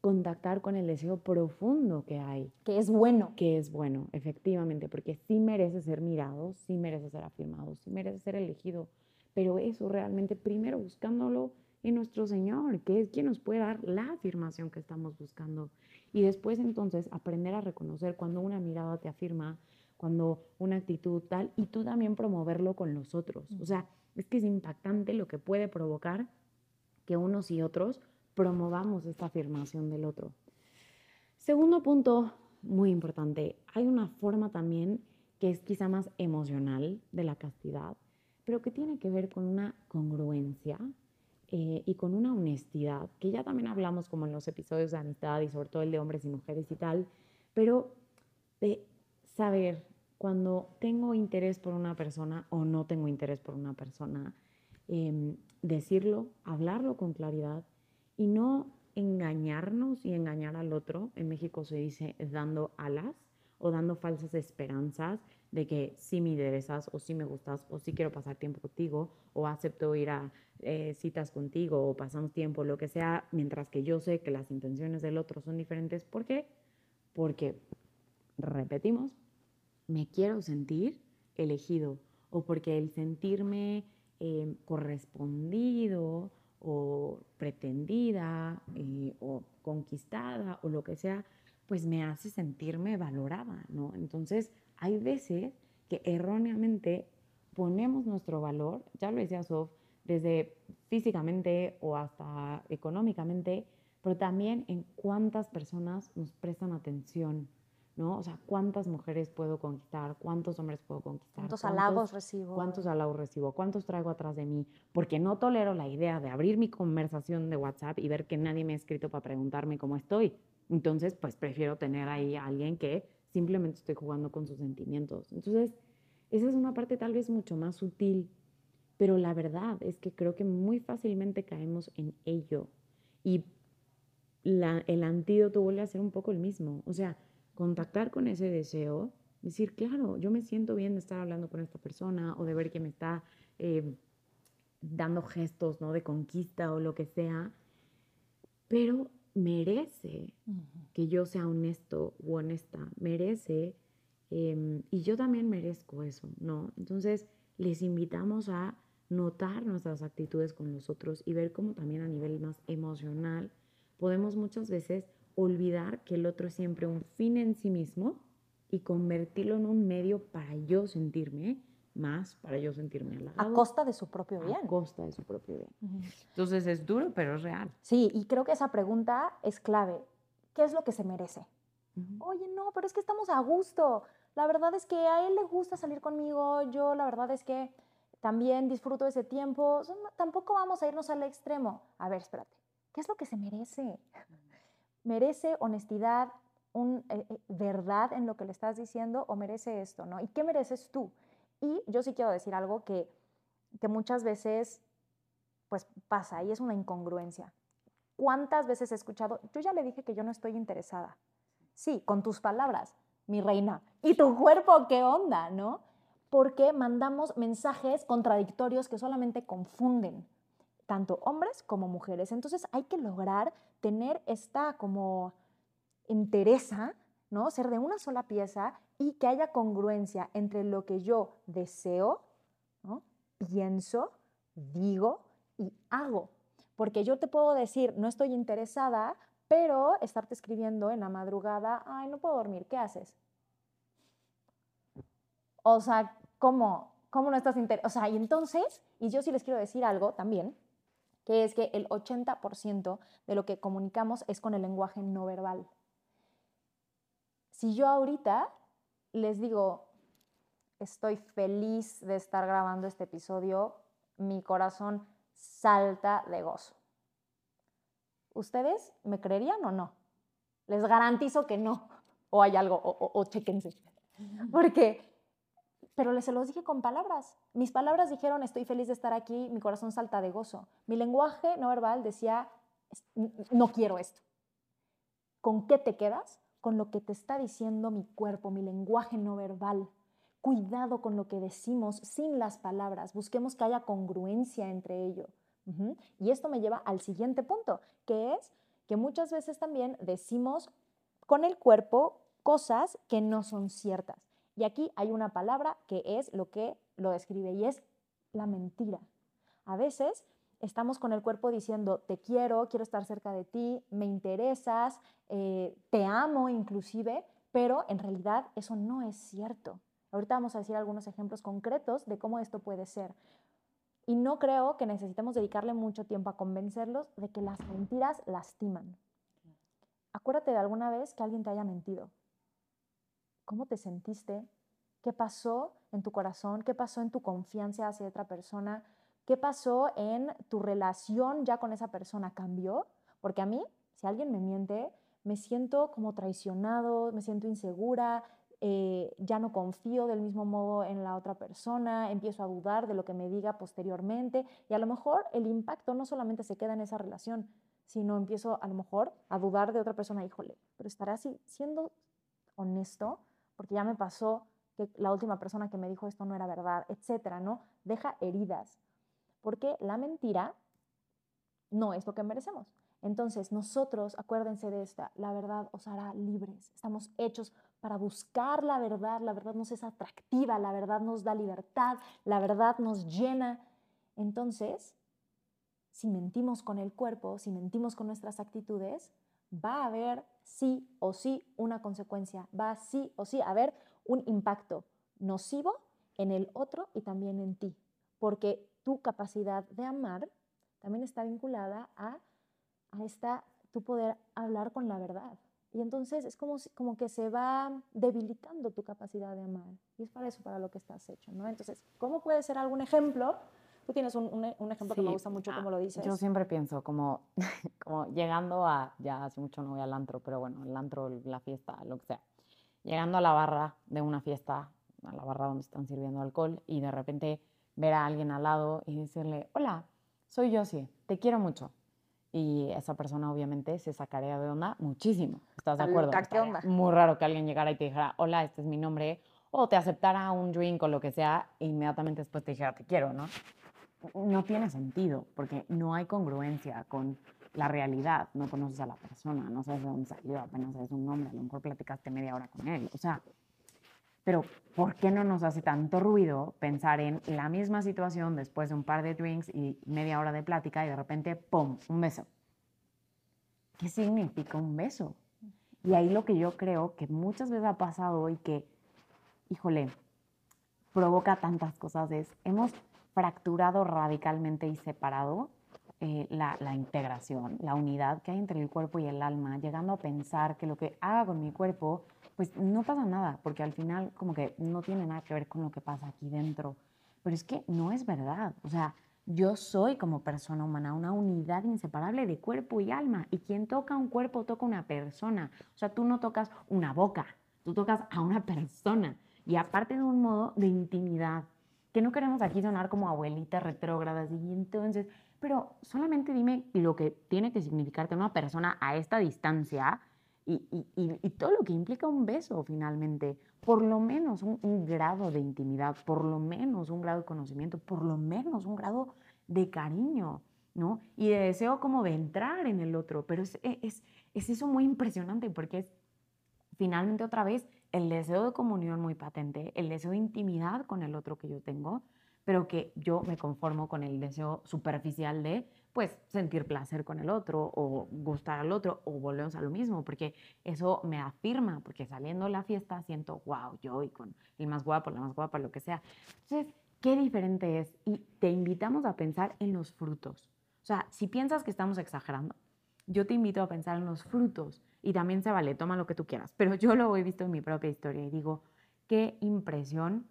contactar con el deseo profundo que hay. Que es bueno. Que es bueno, efectivamente, porque sí merece ser mirado, sí merece ser afirmado, sí merece ser elegido, pero eso realmente primero buscándolo en nuestro Señor, que es quien nos puede dar la afirmación que estamos buscando. Y después entonces aprender a reconocer cuando una mirada te afirma, cuando una actitud tal, y tú también promoverlo con los otros. O sea, es que es impactante lo que puede provocar que unos y otros promovamos esta afirmación del otro. Segundo punto muy importante, hay una forma también que es quizá más emocional de la castidad, pero que tiene que ver con una congruencia eh, y con una honestidad, que ya también hablamos como en los episodios de amistad y sobre todo el de hombres y mujeres y tal, pero de saber cuando tengo interés por una persona o no tengo interés por una persona, em, decirlo, hablarlo con claridad y no engañarnos y engañar al otro. En México se dice dando alas o dando falsas esperanzas de que sí me interesas o sí me gustas o sí quiero pasar tiempo contigo o acepto ir a eh, citas contigo o pasamos tiempo, lo que sea, mientras que yo sé que las intenciones del otro son diferentes. ¿Por qué? Porque, repetimos, me quiero sentir elegido o porque el sentirme eh, correspondido o pretendida eh, o conquistada o lo que sea, pues me hace sentirme valorada, ¿no? Entonces, hay veces que erróneamente ponemos nuestro valor, ya lo decía Sof, desde físicamente o hasta económicamente, pero también en cuántas personas nos prestan atención, ¿no? O sea, cuántas mujeres puedo conquistar, cuántos hombres puedo conquistar. ¿Cuántos, halagos recibo? ¿Cuántos halagos recibo? ¿Cuántos traigo atrás de mí? Porque no tolero la idea de abrir mi conversación de WhatsApp y ver que nadie me ha escrito para preguntarme cómo estoy. Entonces, pues prefiero tener ahí a alguien que simplemente estoy jugando con sus sentimientos. Entonces, esa es una parte tal vez mucho más sutil pero la verdad es que creo que muy fácilmente caemos en ello. Y el antídoto vuelve a ser un poco el mismo. O sea, contactar con ese deseo, decir, claro, yo me siento bien de estar hablando con esta persona o de ver que me está eh, dando gestos ¿no? de conquista o lo que sea, pero merece que yo sea honesto u honesta, merece Em, y yo también merezco eso, ¿no? Entonces, les invitamos a notar nuestras actitudes con los otros y ver cómo también a nivel más emocional podemos muchas veces olvidar que el otro es siempre un fin en sí mismo y convertirlo en un medio para yo sentirme más, para yo sentirme A costa de su propio bien. A costa de su propio bien. Entonces es duro, pero es real. Sí, y creo que esa pregunta es clave. ¿Qué es lo que se merece? Oye, no, pero es que estamos a gusto. La verdad es que a él le gusta salir conmigo. Yo, la verdad es que también disfruto ese tiempo. Tampoco vamos a irnos al extremo. A ver, espérate. ¿Qué es lo que se merece? ¿Merece honestidad, un, eh, eh, verdad en lo que le estás diciendo o merece esto, no? ¿Y qué mereces tú? Y yo sí quiero decir algo que, que muchas veces pues pasa y es una incongruencia. ¿Cuántas veces he escuchado, yo ya le dije que yo no estoy interesada? Sí, con tus palabras, mi reina. ¿Y tu cuerpo qué onda, no? Porque mandamos mensajes contradictorios que solamente confunden tanto hombres como mujeres. Entonces hay que lograr tener esta como entereza, ¿no? Ser de una sola pieza y que haya congruencia entre lo que yo deseo, pienso, digo y hago. Porque yo te puedo decir, no estoy interesada, pero estarte escribiendo en la madrugada, ay, no puedo dormir, ¿qué haces? O sea, ¿cómo? ¿Cómo no estás interesada? O sea, y entonces, y yo sí les quiero decir algo también, que es que el 80% de lo que comunicamos es con el lenguaje no verbal. Si yo ahorita les digo, estoy feliz de estar grabando este episodio, mi corazón salta de gozo. ¿Ustedes me creerían o no? Les garantizo que no. O hay algo, o, o, chéquense. Porque, pero les se los dije con palabras. Mis palabras dijeron, estoy feliz de estar aquí, mi corazón salta de gozo. Mi lenguaje no verbal decía, no quiero esto. ¿Con qué te quedas? Con lo que te está diciendo mi cuerpo, mi lenguaje no verbal. Cuidado con lo que decimos sin las palabras. Busquemos que haya congruencia entre ello. Y esto me lleva al siguiente punto, que es que muchas veces también decimos con el cuerpo cosas que no son ciertas. Y aquí hay una palabra que es lo que lo describe y es la mentira. A veces estamos con el cuerpo diciendo, te quiero, quiero estar cerca de ti, me interesas, eh, te amo inclusive, pero en realidad eso no es cierto. Ahorita vamos a decir algunos ejemplos concretos de cómo esto puede ser. Y no creo que necesitemos dedicarle mucho tiempo a convencerlos de que las mentiras lastiman. Acuérdate de alguna vez que alguien te haya mentido. ¿Cómo te sentiste? ¿Qué pasó en tu corazón? ¿Qué pasó en tu confianza hacia otra persona? ¿Qué pasó en tu relación ya con esa persona? ¿Cambió? Porque a mí, si alguien me miente, me siento como traicionado, me siento insegura, eh, ya no confío del mismo modo en la otra persona, empiezo a dudar de lo que me diga posteriormente y a lo mejor el impacto no solamente se queda en esa relación, sino empiezo a lo mejor a dudar de otra persona, híjole, pero estará así siendo honesto, porque ya me pasó que la última persona que me dijo esto no era verdad, etcétera, ¿no? Deja heridas, porque la mentira no es lo que merecemos. Entonces, nosotros, acuérdense de esta, la verdad os hará libres. Estamos hechos para buscar la verdad, la verdad nos es atractiva, la verdad nos da libertad, la verdad nos llena. Entonces, si mentimos con el cuerpo, si mentimos con nuestras actitudes, va a haber sí o sí una consecuencia, va sí o sí a haber un impacto nocivo en el otro y también en ti, porque tu capacidad de amar también está vinculada a, a esta, tu poder hablar con la verdad. Y entonces es como, como que se va debilitando tu capacidad de amar. Y es para eso, para lo que estás hecho, ¿no? Entonces, ¿cómo puede ser algún ejemplo? Tú tienes un, un, ejemplo que me gusta mucho, como lo dices. Yo siempre pienso como, como llegando a, ya hace mucho no voy al antro, pero bueno, el antro, la fiesta, lo que sea. Llegando a la barra de una fiesta, a la barra donde están sirviendo alcohol, y de repente ver a alguien al lado y decirle, hola, soy Josie, te quiero mucho y esa persona obviamente se sacaría de onda muchísimo. ¿Estás de acuerdo? ¿Qué onda? Muy raro que alguien llegara y te dijera, hola, este es mi nombre, o te aceptara un drink o lo que sea, e inmediatamente después te dijera, te quiero, ¿no? No tiene sentido, porque no hay congruencia con la realidad. No conoces a la persona, no sabes de dónde salió, apenas sabes un nombre, a lo mejor platicaste media hora con él. O sea, Pero ¿por qué no nos hace tanto ruido pensar en la misma situación después de un par de drinks y media hora de plática y de repente, ¡pum!, un beso? ¿Qué significa un beso? Y ahí lo que yo creo que muchas veces ha pasado y que, híjole, provoca tantas cosas es, hemos fracturado radicalmente y separado eh, la, la, integración, la unidad que hay entre el cuerpo y el alma, llegando a pensar que lo que haga con mi cuerpo, pues no pasa nada, porque al final como que no tiene nada que ver con lo que pasa aquí dentro. Pero es que no es verdad. O sea, yo soy como persona humana una unidad inseparable de cuerpo y alma. Y quien toca un cuerpo toca una persona. O sea, tú no tocas una boca, tú tocas a una persona. Y aparte de un modo de intimidad, que no queremos aquí sonar como abuelitas retrógradas. Y entonces, pero solamente dime lo que tiene que significar tener una persona a esta distancia y, y, todo lo que implica un beso finalmente. Por lo menos un, un, grado de intimidad, por lo menos un grado de conocimiento, por lo menos un grado de cariño, ¿no? Y de deseo como de entrar en el otro. Pero es, es, es eso muy impresionante porque es finalmente otra vez el deseo de comunión muy patente, el deseo de intimidad con el otro que yo tengo, pero que yo me conformo con el deseo superficial de, pues, sentir placer con el otro o gustar al otro o volvemos a lo mismo, porque eso me afirma, porque saliendo de la fiesta siento, wow, yo y con el más guapo, la más guapa, lo que sea. Entonces, qué diferente es y te invitamos a pensar en los frutos. O sea, si piensas que estamos exagerando, yo te invito a pensar en los frutos y también se vale, toma lo que tú quieras, pero yo lo he visto en mi propia historia y digo, qué impresión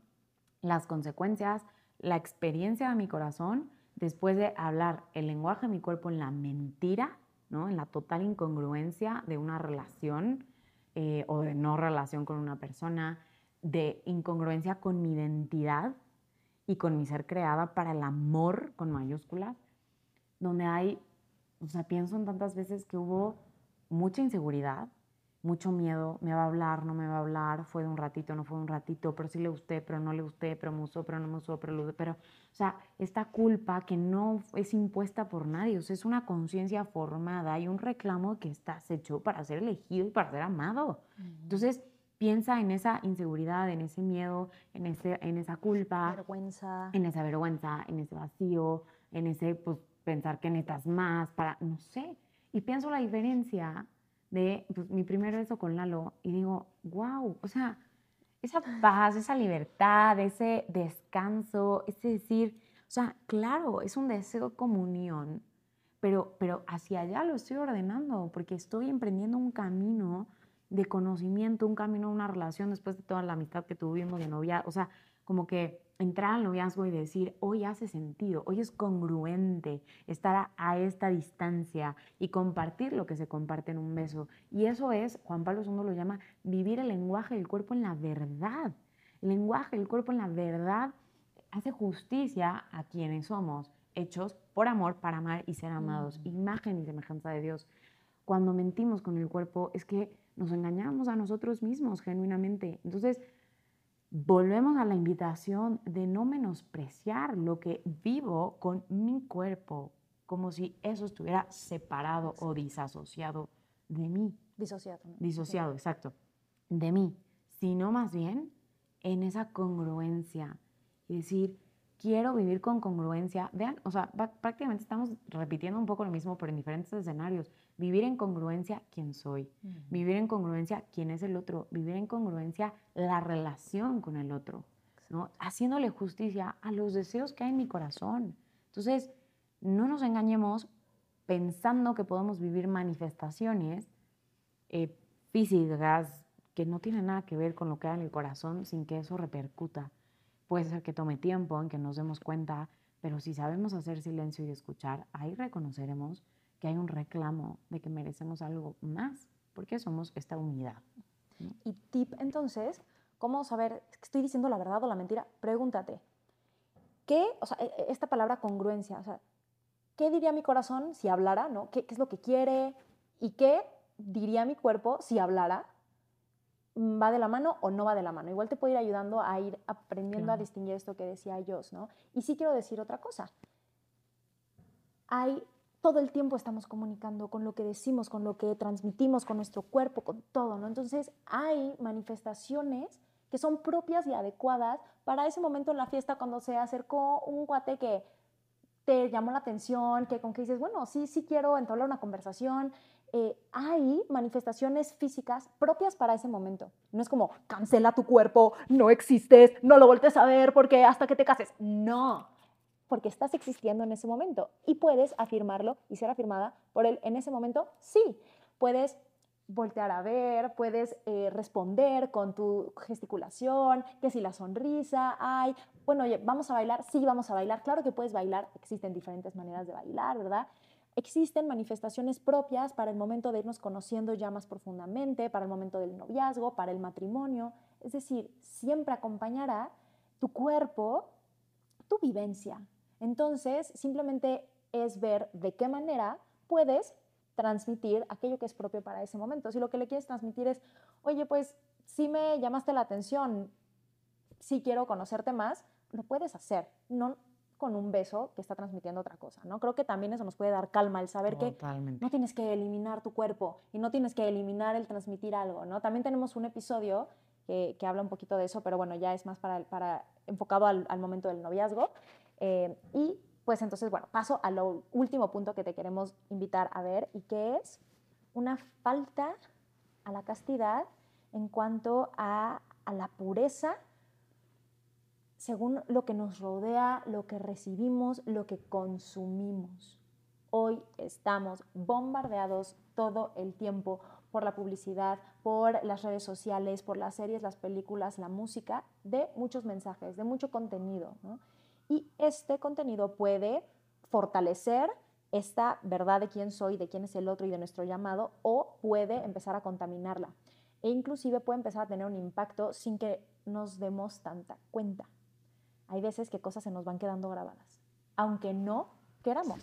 las consecuencias, la experiencia de mi corazón después de hablar el lenguaje de mi cuerpo en la mentira, ¿no? en la total incongruencia de una relación eh, o de no relación con una persona, de incongruencia con mi identidad y con mi ser creada para el amor con mayúsculas, donde hay, o sea, pienso en tantas veces que hubo mucha inseguridad, mucho miedo, me va a hablar, no me va a hablar, fue de un ratito, no fue de un ratito, pero sí le gusté, pero no le gusté, pero me usó, pero no me usó, pero lo pero, o sea, esta culpa que no es impuesta por nadie, o sea, es una conciencia formada y un reclamo que estás hecho para ser elegido y para ser amado. Entonces, piensa en esa inseguridad, en ese miedo, en, ese, en esa culpa, vergüenza. en esa vergüenza, en ese vacío, en ese, pues, pensar que necesitas más para, no sé. Y pienso la diferencia de pues, mi primer beso con Lalo y digo, wow, o sea, esa paz, esa libertad, ese descanso, ese decir, o sea, claro, es un deseo de comunión, pero, pero hacia allá lo estoy ordenando porque estoy emprendiendo un camino de conocimiento, un camino, una relación después de toda la amistad que tuvimos de novia, o sea, como que entrar al noviazgo y decir, hoy hace sentido, hoy es congruente estar a, esta distancia y compartir lo que se comparte en un beso. Y eso es, Juan Pablo II lo llama, vivir el lenguaje del cuerpo en la verdad. El lenguaje del cuerpo en la verdad hace justicia a quienes somos, hechos por amor, para amar y ser amados, imagen y semejanza de Dios. Cuando mentimos con el cuerpo es que nos engañamos a nosotros mismos genuinamente. Entonces, volvemos a la invitación de no menospreciar lo que vivo con mi cuerpo, como si eso estuviera separado o disasociado de mí. Disociado. Disociado, exacto, de mí, sino más bien en esa congruencia y decir, quiero vivir con congruencia. Vean, o sea, prácticamente estamos repitiendo un poco lo mismo, pero en diferentes escenarios. Vivir en congruencia quién soy, vivir en congruencia quién es el otro, vivir en congruencia la relación con el otro, ¿no? haciéndole justicia a los deseos que hay en mi corazón. Entonces, no nos engañemos pensando que podemos vivir manifestaciones eh, físicas que no tienen nada que ver con lo que hay en el corazón sin que eso repercuta Puede ser que tome tiempo en que nos demos cuenta, pero si sabemos hacer silencio y escuchar, ahí reconoceremos que hay un reclamo de que merecemos algo más, porque somos esta unidad. Y tip entonces, ¿cómo saber, estoy diciendo la verdad o la mentira? Pregúntate, ¿qué, o sea, e, e, esta palabra congruencia, o sea, ¿qué diría mi corazón si hablara, no? ¿Qué, qué es lo que quiere? ¿Y qué diría mi cuerpo si hablara? Va de la mano o no va de la mano. Igual te puede ir ayudando a ir aprendiendo a distinguir esto que decía Jos, ¿no? Y sí quiero decir otra cosa. Hay, todo el tiempo estamos comunicando con lo que decimos, con lo que transmitimos, con nuestro cuerpo, con todo, ¿no? Entonces hay manifestaciones que son propias y adecuadas para ese momento en la fiesta cuando se acercó un guate que te llamó la atención, que con que dices, bueno, sí, sí quiero entablar una conversación. Eh, hay manifestaciones físicas propias para ese momento. No es como, cancela tu cuerpo, no existes, no lo voltes a ver porque hasta que te cases. No, porque estás existiendo en ese momento y puedes afirmarlo y ser afirmada por él en ese momento, sí. Puedes voltear a ver, puedes eh, responder con tu gesticulación, que si la sonrisa, hay, bueno, oye, vamos a bailar, sí, vamos a bailar, claro que puedes bailar, existen diferentes maneras de bailar, ¿verdad? Existen manifestaciones propias para el momento de irnos conociendo ya más profundamente, para el momento del noviazgo, para el matrimonio, es decir, siempre acompañará tu cuerpo, tu vivencia. Entonces, simplemente es ver de qué manera puedes transmitir aquello que es propio para ese momento. Si lo que le quieres transmitir es, oye, pues si me llamaste la atención, si quiero conocerte más, lo puedes hacer, con un beso que está transmitiendo otra cosa, ¿no? Creo que también eso nos puede dar calma, el saber que no tienes que eliminar tu cuerpo y no tienes que eliminar el transmitir algo, ¿no? También tenemos un episodio que, habla un poquito de eso, pero bueno, ya es más para, para enfocado al, momento del noviazgo. Eh, y pues entonces, bueno, paso al último punto que te queremos invitar a ver y que es una falta a la castidad en cuanto a, a la pureza según lo que nos rodea, lo que recibimos, lo que consumimos. Hoy estamos bombardeados todo el tiempo por la publicidad, por las redes sociales, por las series, las películas, la música, de muchos mensajes, de mucho contenido. Y este contenido puede fortalecer esta verdad de quién soy, de quién es el otro y de nuestro llamado, o puede empezar a contaminarla. E inclusive puede empezar a tener un impacto sin que nos demos tanta cuenta. Hay veces que cosas se nos van quedando grabadas, aunque no queramos.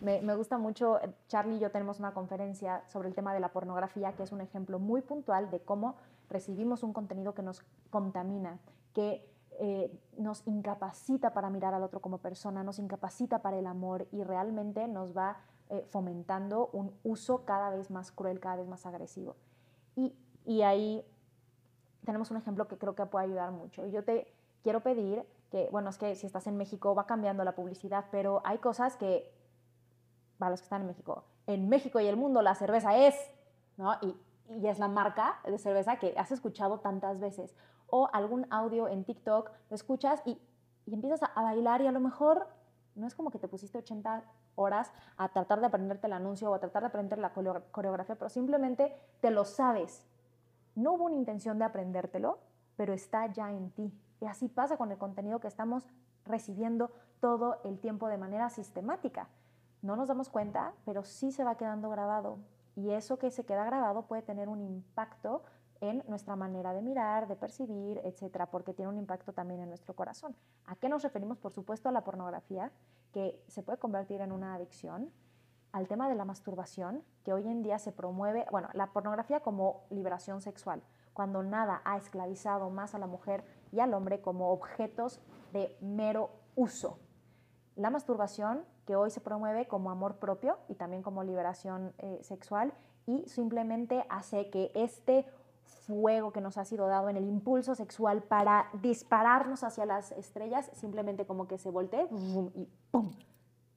Me, me, gusta mucho, Charlie y yo tenemos una conferencia sobre el tema de la pornografía, que es un ejemplo muy puntual de cómo recibimos un contenido que nos contamina, que eh, nos incapacita para mirar al otro como persona, nos incapacita para el amor y realmente nos va eh, fomentando un uso cada vez más cruel, cada vez más agresivo. Y, y ahí tenemos un ejemplo que creo que puede ayudar mucho. Yo te quiero pedir que, bueno, es que si estás en México va cambiando la publicidad, pero hay cosas que, para los que están en México, en México y el mundo la cerveza es, ¿no? Y, es la marca de cerveza que has escuchado tantas veces o algún audio en TikTok, lo escuchas y, empiezas a, bailar y a lo mejor no es como que te pusiste 80 horas a tratar de aprenderte el anuncio o a tratar de aprender la coreografía, pero simplemente te lo sabes. No hubo una intención de aprendértelo, pero está ya en ti. Y así pasa con el contenido que estamos recibiendo todo el tiempo de manera sistemática. No nos damos cuenta, pero sí se va quedando grabado. Y eso que se queda grabado puede tener un impacto en nuestra manera de mirar, de percibir, etcétera, porque tiene un impacto también en nuestro corazón. ¿A qué nos referimos? Por supuesto a la pornografía, que se puede convertir en una adicción, al tema de la masturbación, que hoy en día se promueve, bueno, la pornografía como liberación sexual, cuando nada ha esclavizado más a la mujer y al hombre como objetos de mero uso. La masturbación, que hoy se promueve como amor propio y también como liberación eh, sexual, y simplemente hace que este fuego que nos ha sido dado en el impulso sexual para dispararnos hacia las estrellas, simplemente como que se voltee y ¡pum!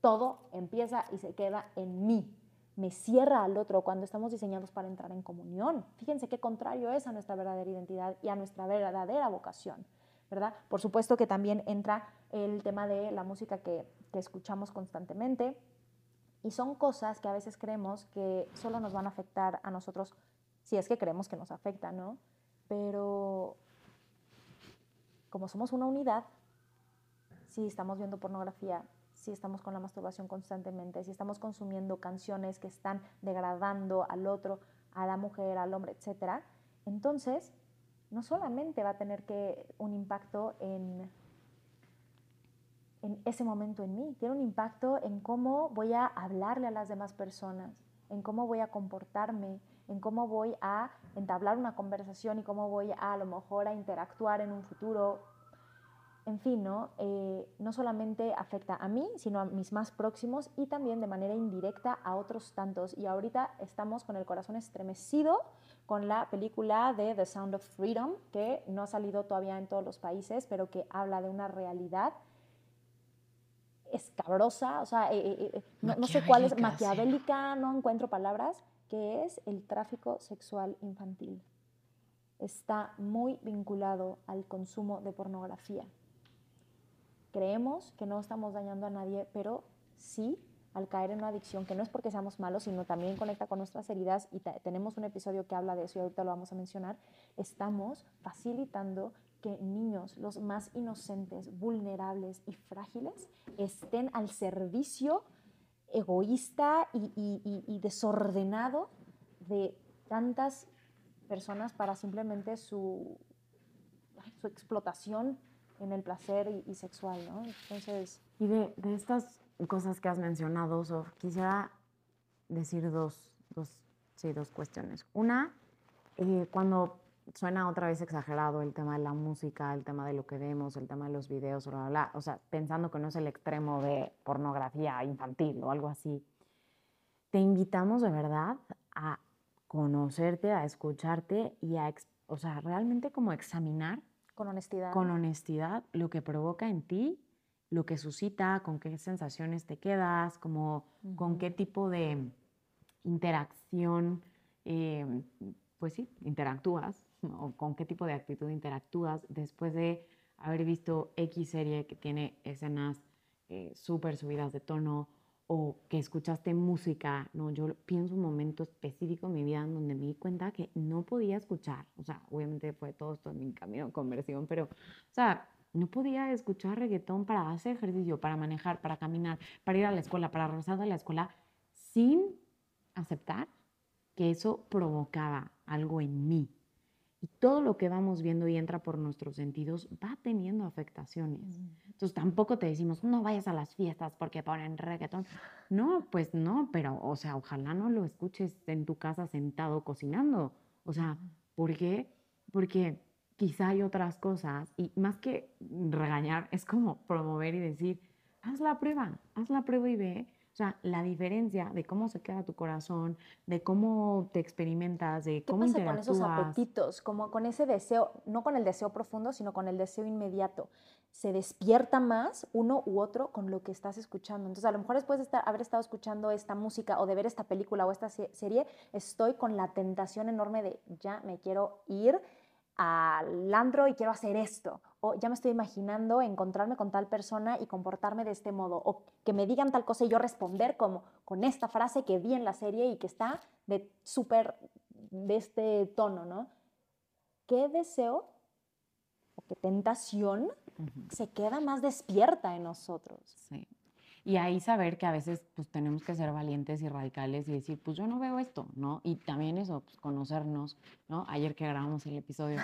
Todo empieza y se queda en mí. Me cierra al otro cuando estamos diseñados para entrar en comunión. Fíjense qué contrario es a nuestra verdadera identidad y a nuestra verdadera vocación, ¿verdad? Por supuesto que también entra el tema de la música que, que escuchamos constantemente y son cosas que a veces creemos que solo nos van a afectar a nosotros si es que creemos que nos afecta, ¿no? Pero como somos una unidad, si estamos viendo pornografía, si estamos con la masturbación constantemente, si estamos consumiendo canciones que están degradando al otro, a la mujer, al hombre, etc., entonces no solamente va a tener que un impacto en, en ese momento en mí, tiene un impacto en cómo voy a hablarle a las demás personas, en cómo voy a comportarme, en cómo voy a entablar una conversación y cómo voy a a lo mejor a interactuar en un futuro. En fin, ¿no? Eh, no solamente afecta a mí, sino a mis más próximos y también de manera indirecta a otros tantos. Y ahorita estamos con el corazón estremecido con la película de The Sound of Freedom, que no ha salido todavía en todos los países, pero que habla de una realidad escabrosa, o sea, eh, eh, no, no sé cuál es, Maquiavélica, sí. maquiavélica, no encuentro palabras, que es el tráfico sexual infantil. Está muy vinculado al consumo de pornografía. Creemos que no estamos dañando a nadie, pero sí al caer en una adicción, que no es porque seamos malos, sino también conecta con nuestras heridas, y te- tenemos un episodio que habla de eso y ahorita lo vamos a mencionar, estamos facilitando que niños, los más inocentes, vulnerables y frágiles, estén al servicio egoísta y, desordenado de tantas personas para simplemente su, su explotación en el placer y, y sexual, ¿no? Entonces, Y de, de estas cosas que has mencionado, Sof, quisiera decir dos, dos, sí, dos cuestiones. Una, eh, cuando suena otra vez exagerado el tema de la música, el tema de lo que vemos, el tema de los videos, bla, bla, bla, o sea, pensando que no es el extremo de pornografía infantil o algo así, te invitamos de verdad a conocerte, a escucharte y a, o sea, realmente como examinar con honestidad. con honestidad lo que provoca en ti, lo que suscita, con qué sensaciones te quedas, como con qué tipo de interacción, eh, pues sí, interactúas, o con qué tipo de actitud interactúas después de haber visto X serie que tiene escenas eh, súper subidas de tono o que escuchaste música, ¿no? Yo pienso un momento específico en mi vida donde me di cuenta que no podía escuchar, o sea, obviamente fue todo esto en mi camino de conversión, pero, o sea, no podía escuchar reggaetón para hacer ejercicio, para manejar, para caminar, para ir a la escuela, para regresar de la escuela, sin aceptar que eso provocaba algo en mí. Y todo lo que vamos viendo y entra por nuestros sentidos va teniendo afectaciones. Entonces tampoco te decimos, no vayas a las fiestas porque ponen reggaetón. No, pues no, pero, o sea, ojalá no lo escuches en tu casa sentado cocinando. O sea, ¿por qué? Porque quizá hay otras cosas y más que regañar, es como promover y decir, haz la prueba, haz la prueba y ve. O sea, la diferencia de cómo se queda tu corazón, de cómo te experimentas, de ¿Qué cómo pasa con interactúas. esos apetitos? Como con ese deseo, no con el deseo profundo, sino con el deseo inmediato. Se despierta más uno u otro con lo que estás escuchando. Entonces, a lo mejor después de estar, haber estado escuchando esta música o de ver esta película o esta se- serie, estoy con la tentación enorme de ya me quiero ir al andro y quiero hacer esto. O ya me estoy imaginando encontrarme con tal persona y comportarme de este modo. O que me digan tal cosa y yo responder como con esta frase que vi en la serie y que está de súper de este tono, ¿no? ¿Qué deseo o qué tentación se queda más despierta en nosotros? Sí. Y ahí saber que a veces pues tenemos que ser valientes y radicales y decir, pues yo no veo esto, ¿no? Y también eso, pues conocernos, ¿no? Ayer que grabamos el episodio,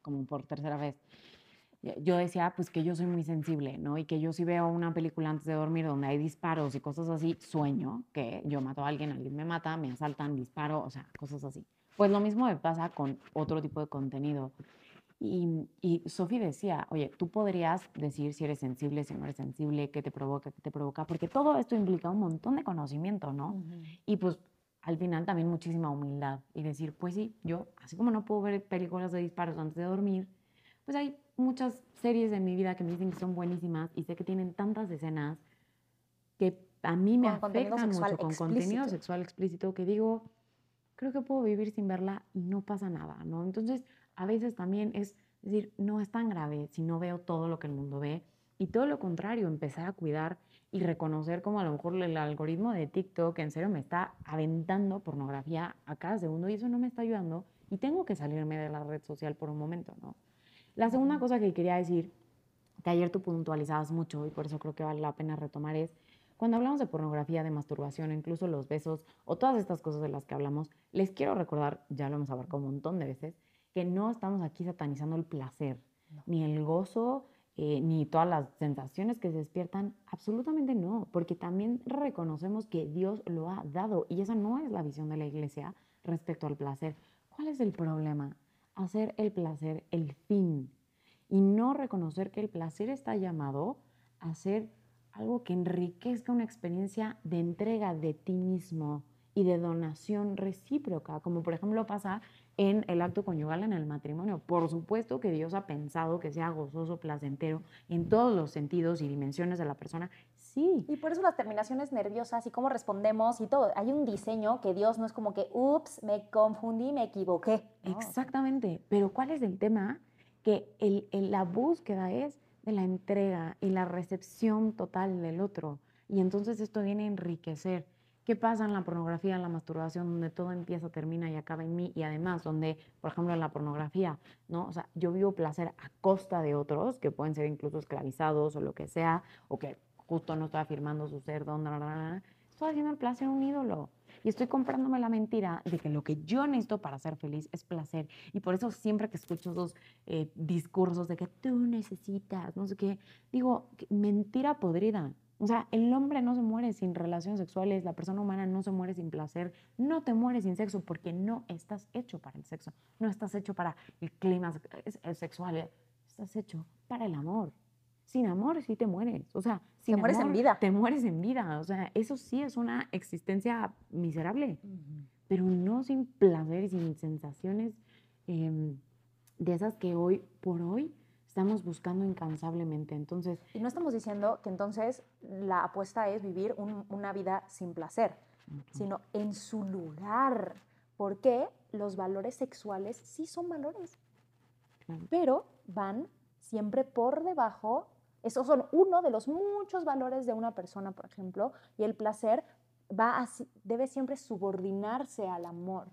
como por tercera vez, yo decía pues que yo soy muy sensible, ¿no? Y que yo si veo una película antes de dormir donde hay disparos y cosas así, sueño que yo mato a alguien, alguien me mata, me asaltan, disparo, o sea, cosas así. Pues lo mismo me pasa con otro tipo de contenido. Y, y Sofi decía, oye, tú podrías decir si eres sensible, si no eres sensible, qué te provoca, qué te provoca, porque todo esto implica un montón de conocimiento, ¿no? Y pues al final también muchísima humildad y decir, pues sí, yo, así como no puedo ver películas de disparos antes de dormir, pues hay muchas series de mi vida que me dicen que son buenísimas y sé que tienen tantas escenas que a mí me Con afectan mucho con contenido sexual explícito que digo, creo que puedo vivir sin verla y no pasa nada, ¿no? Entonces, a veces también es decir, no es tan grave si no veo todo lo que el mundo ve y todo lo contrario, empezar a cuidar y reconocer como a lo mejor el algoritmo de TikTok en serio me está aventando pornografía a cada segundo y eso no me está ayudando y tengo que salirme de la red social por un momento, ¿no? La segunda cosa que quería decir, que ayer tú puntualizabas mucho y por eso creo que vale la pena retomar es, cuando hablamos de pornografía, de masturbación, incluso los besos o todas estas cosas de las que hablamos, les quiero recordar, ya lo hemos abarcado un montón de veces, que no estamos aquí satanizando el placer, ni el gozo, eh, ni todas las sensaciones que se despiertan, absolutamente no, porque también reconocemos que Dios lo ha dado y esa no es la visión de la iglesia respecto al placer. ¿Cuál es el problema? Hacer el placer el fin y no reconocer que el placer está llamado a ser algo que enriquezca una experiencia de entrega de ti mismo y de donación recíproca, como por ejemplo pasa en el acto conyugal en el matrimonio. Por supuesto que Dios ha pensado que sea gozoso, placentero en todos los sentidos y dimensiones de la persona. Sí. Y por eso las terminaciones nerviosas y cómo respondemos y todo. Hay un diseño que Dios no es como que, ups, me confundí, me equivoqué. Exactamente. Pero ¿cuál es el tema? Que el, la búsqueda es de la entrega y la recepción total del otro. Y entonces esto viene a enriquecer. ¿Qué pasa en la pornografía, en la masturbación, donde todo empieza, termina y acaba en mí? Y además, donde, por ejemplo, en la pornografía, ¿no? O sea, yo vivo placer a costa de otros, que pueden ser incluso esclavizados o lo que sea, o que justo no estoy afirmando su ser, don, estoy haciendo el placer un ídolo. Y estoy comprándome la mentira de que lo que yo necesito para ser feliz es placer. Y por eso siempre que escucho esos eh, discursos de que tú necesitas, no sé qué, digo, mentira podrida. O sea, el hombre no se muere sin relaciones sexuales, la persona humana no se muere sin placer, no te mueres sin sexo porque no estás hecho para el sexo, no estás hecho para el clima sexual, estás hecho para el amor. Sin amor sí te mueres, o sea, sin te mueres en vida. Te mueres en vida, o sea, eso sí es una existencia miserable, pero no sin placer y sin sensaciones em, de esas que hoy por hoy estamos buscando incansablemente. Entonces, y no estamos diciendo que entonces la apuesta es vivir una vida sin placer, sino en su lugar, porque los valores sexuales sí son valores, pero van siempre por debajo. Esos son uno de los muchos valores de una persona, por ejemplo, y el placer va debe siempre subordinarse al amor.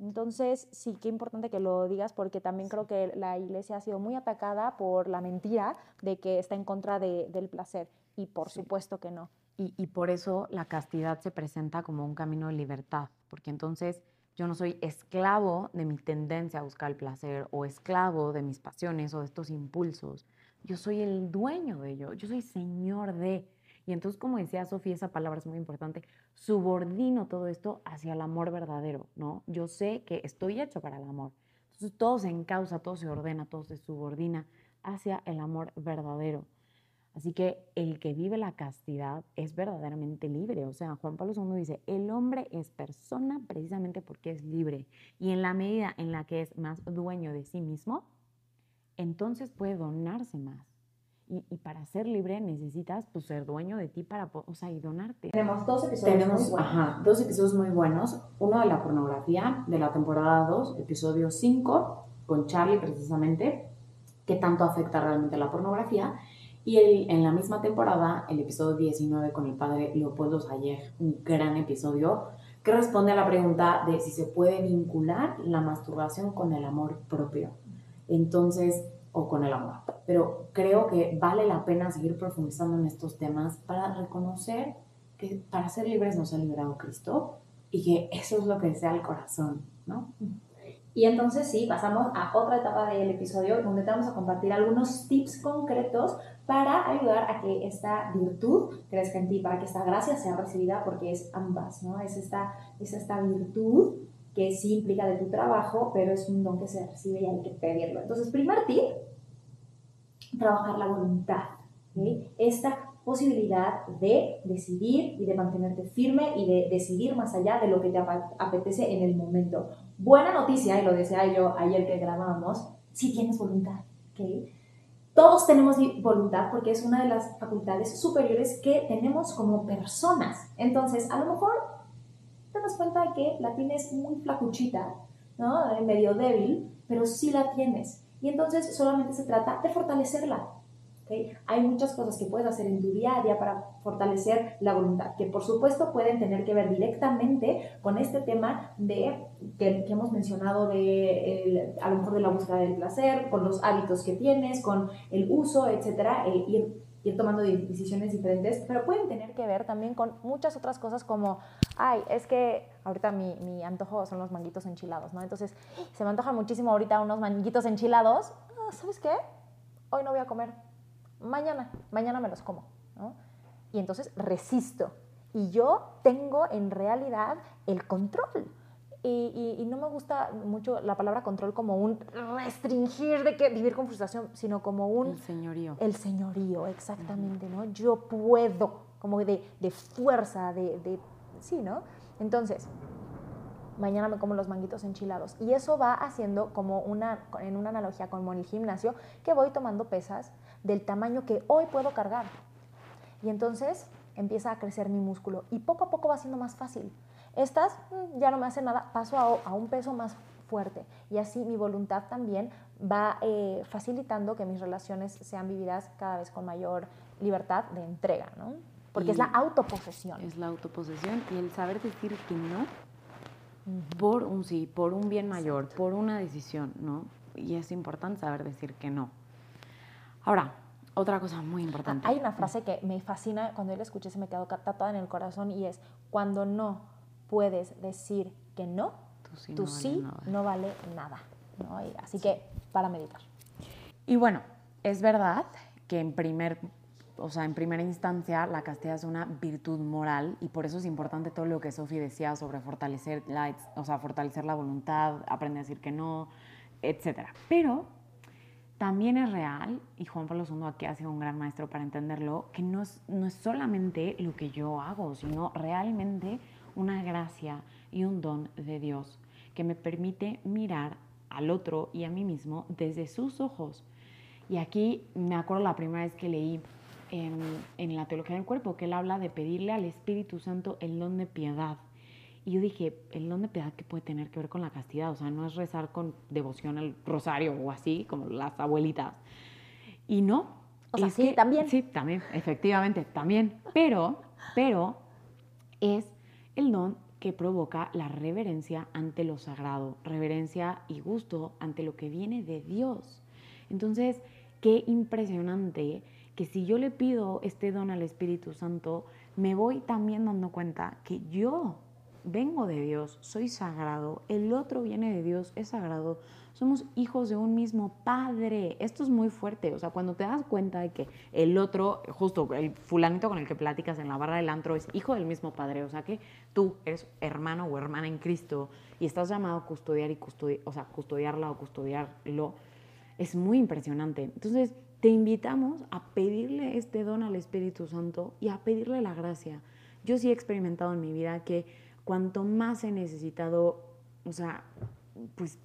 Entonces, sí, qué importante que lo digas porque también creo que la iglesia ha sido muy atacada por la mentira de que está en contra del placer y por supuesto que no. Y, y, por eso la castidad se presenta como un camino de libertad, porque entonces yo no soy esclavo de mi tendencia a buscar el placer o esclavo de mis pasiones o de estos impulsos. Yo soy el dueño de ello, yo soy señor de... Y entonces, como decía Sofía, esa palabra es muy importante, subordino todo esto hacia el amor verdadero, ¿no? Yo sé que estoy hecho para el amor. Entonces, todo se encausa, todo se ordena, todo se subordina hacia el amor verdadero. Así que el que vive la castidad es verdaderamente libre. O sea, Juan Pablo II dice, el hombre es persona precisamente porque es libre. Y en la medida en la que es más dueño de sí mismo, entonces puede donarse más. Y, para ser libre necesitas pues, ser dueño de ti para, o sea, y donarte. Tenemos dos episodios muy buenos. Ajá, dos episodios muy buenos. Uno de la pornografía, de la temporada 2, episodio 5, con Charlie precisamente, que tanto afecta realmente la pornografía. Y el, en la misma temporada, el episodio 19 con el padre Leopoldo Sayer, un gran episodio, que responde a la pregunta de si se puede vincular la masturbación con el amor propio. Entonces, o con el amor. Pero creo que vale la pena seguir profundizando en estos temas para reconocer que para ser libres nos ha liberado Cristo y que eso es lo que desea el corazón, ¿no? Y entonces sí, pasamos a otra etapa del episodio donde te vamos a compartir algunos tips concretos para ayudar a que esta virtud crezca en ti, para que esta gracia sea recibida, porque es ambas, ¿no? Es esta, es esta virtud que sí implica de tu trabajo, pero es un don que se recibe y hay que pedirlo. Entonces, primer tip, trabajar la voluntad. Esta posibilidad de decidir y de mantenerte firme y de decidir más allá de lo que te apetece en el momento. Buena noticia, y lo decía yo ayer que grabábamos, si tienes voluntad. Todos tenemos voluntad porque es una de las facultades superiores que tenemos como personas. Entonces, a lo mejor te das cuenta de que la tienes muy flacuchita, ¿no? medio débil, pero sí la tienes. Y entonces solamente se trata de fortalecerla. ¿okay? Hay muchas cosas que puedes hacer en tu día a día para fortalecer la voluntad, que por supuesto pueden tener que ver directamente con este tema de, que, hemos mencionado de a lo mejor de la búsqueda del placer, con los hábitos que tienes, con el uso, etcétera, ir, ir tomando decisiones diferentes, pero pueden tener que ver también con muchas otras cosas como, ay, es que ahorita mi, mi antojo son los manguitos enchilados, ¿no? Entonces, se me antoja muchísimo ahorita unos manguitos enchilados, ah, ¿sabes qué? Hoy no voy a comer, mañana, mañana me los como, ¿no? Y entonces resisto. Y yo tengo en realidad el control. Y, no me gusta mucho la palabra control como un restringir de que vivir con frustración, sino como un... El señorío. El señorío, exactamente, ¿no? Yo puedo, como de, de fuerza, de, de, Sí, ¿no? Entonces, mañana me como los manguitos enchilados. Y eso va haciendo como una, en una analogía como en el gimnasio, que voy tomando pesas del tamaño que hoy puedo cargar. Y entonces empieza a crecer mi músculo y poco a poco va siendo más fácil. Estas mm, ya no me hacen nada, paso a, un peso más fuerte y así mi voluntad también va eh, facilitando que mis relaciones sean vividas cada vez con mayor libertad de entrega, ¿no? Porque es la autoposesión. Es la autoposesión y el saber decir que no por un sí, por un bien mayor, por una decisión, ¿no? Y es importante saber decir que no. Ahora, otra cosa muy importante. Hay una frase que me fascina, cuando yo la escuché se me quedó tatuada en el corazón y es, cuando no puedes decir que no, tu sí, no, vale nada. ¿no? así que para meditar. Y bueno, es verdad que en primer o sea, en primera instancia, la castidad es una virtud moral y por eso es importante todo lo que Sofi decía sobre fortalecer la, o sea, fortalecer la voluntad, aprender a decir que no, etc. Pero también es real, y Juan Pablo II aquí ha sido un gran maestro para entenderlo, que no es, no es solamente lo que yo hago, sino realmente una gracia y un don de Dios que me permite mirar al otro y a mí mismo desde sus ojos. Y aquí me acuerdo la primera vez que leí en, la teología del cuerpo, que él habla de pedirle al Espíritu Santo el don de piedad. Y yo dije, el don de piedad que puede tener que ver con la castidad, o sea, no es rezar con devoción al rosario o así, como las abuelitas. Y no. O sea, sí, también. Sí, también, efectivamente, también. Pero, pero es el don que provoca la reverencia ante lo sagrado, reverencia y gusto ante lo que viene de Dios. Entonces, qué impresionante que si yo le pido este don al Espíritu Santo, me voy también dando cuenta que yo vengo de Dios, soy sagrado, el otro viene de Dios, es sagrado, somos hijos de un mismo Padre. Esto es muy fuerte, o sea, cuando te das cuenta de que el otro, justo el fulanito con el que platicas en la barra del antro es hijo del mismo Padre, o sea que tú eres hermano o hermana en Cristo y estás llamado a custodiar y custodiar, o sea, custodiarla o custodiarlo, es muy impresionante. Entonces, te invitamos a pedirle este don al Espíritu Santo y a pedirle la gracia. Yo sí he experimentado en mi vida que cuanto más he necesitado, o sea, pues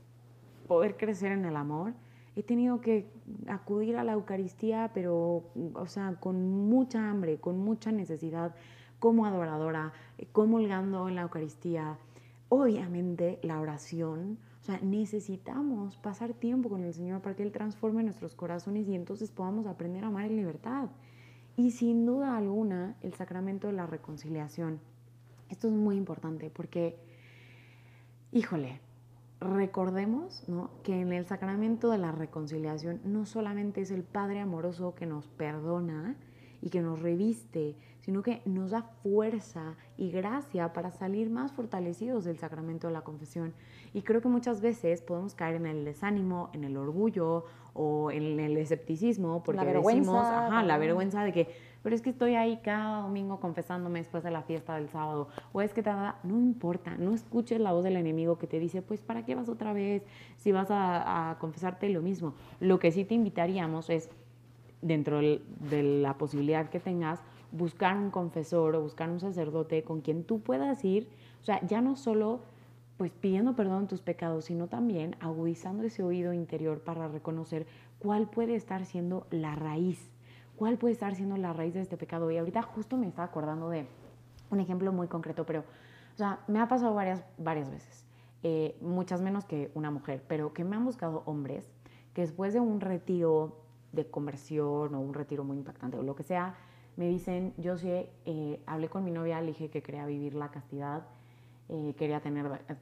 poder crecer en el amor, he tenido que acudir a la Eucaristía, pero, o sea, con mucha hambre, con mucha necesidad, como adoradora, comulgando en la Eucaristía. Obviamente la oración, o sea, necesitamos pasar tiempo con el Señor para que Él transforme nuestros corazones y entonces podamos aprender a amar en libertad. Y sin duda alguna, el sacramento de la reconciliación. Esto es muy importante porque, híjole, recordemos que en el sacramento de la reconciliación no solamente es el Padre amoroso que nos perdona y que nos reviste, sino que nos da fuerza y gracia para salir más fortalecidos del sacramento de la confesión. Y creo que muchas veces podemos caer en el desánimo, en el orgullo o en el escepticismo, porque la decimos, ajá, la vergüenza de que, pero es que estoy ahí cada domingo confesándome después de la fiesta del sábado, o es que te da, no importa, no escuches la voz del enemigo que te dice, pues, ¿para qué vas otra vez si vas a, a confesarte lo mismo? Lo que sí te invitaríamos es, dentro de la posibilidad que tengas, buscar un confesor o buscar un sacerdote con quien tú puedas ir, o sea, ya no solo pues pidiendo perdón tus pecados, sino también agudizando ese oído interior para reconocer cuál puede estar siendo la raíz, cuál puede estar siendo la raíz de este pecado. Y ahorita justo me estaba acordando de un ejemplo muy concreto, pero, o sea, me ha pasado varias, varias veces, eh, muchas menos que una mujer, pero que me han buscado hombres que después de un retiro de conversión o un retiro muy impactante o lo que sea, me dicen, yo sí, eh, hablé con mi novia, le dije que quería vivir la castidad, eh, quería tener, eh,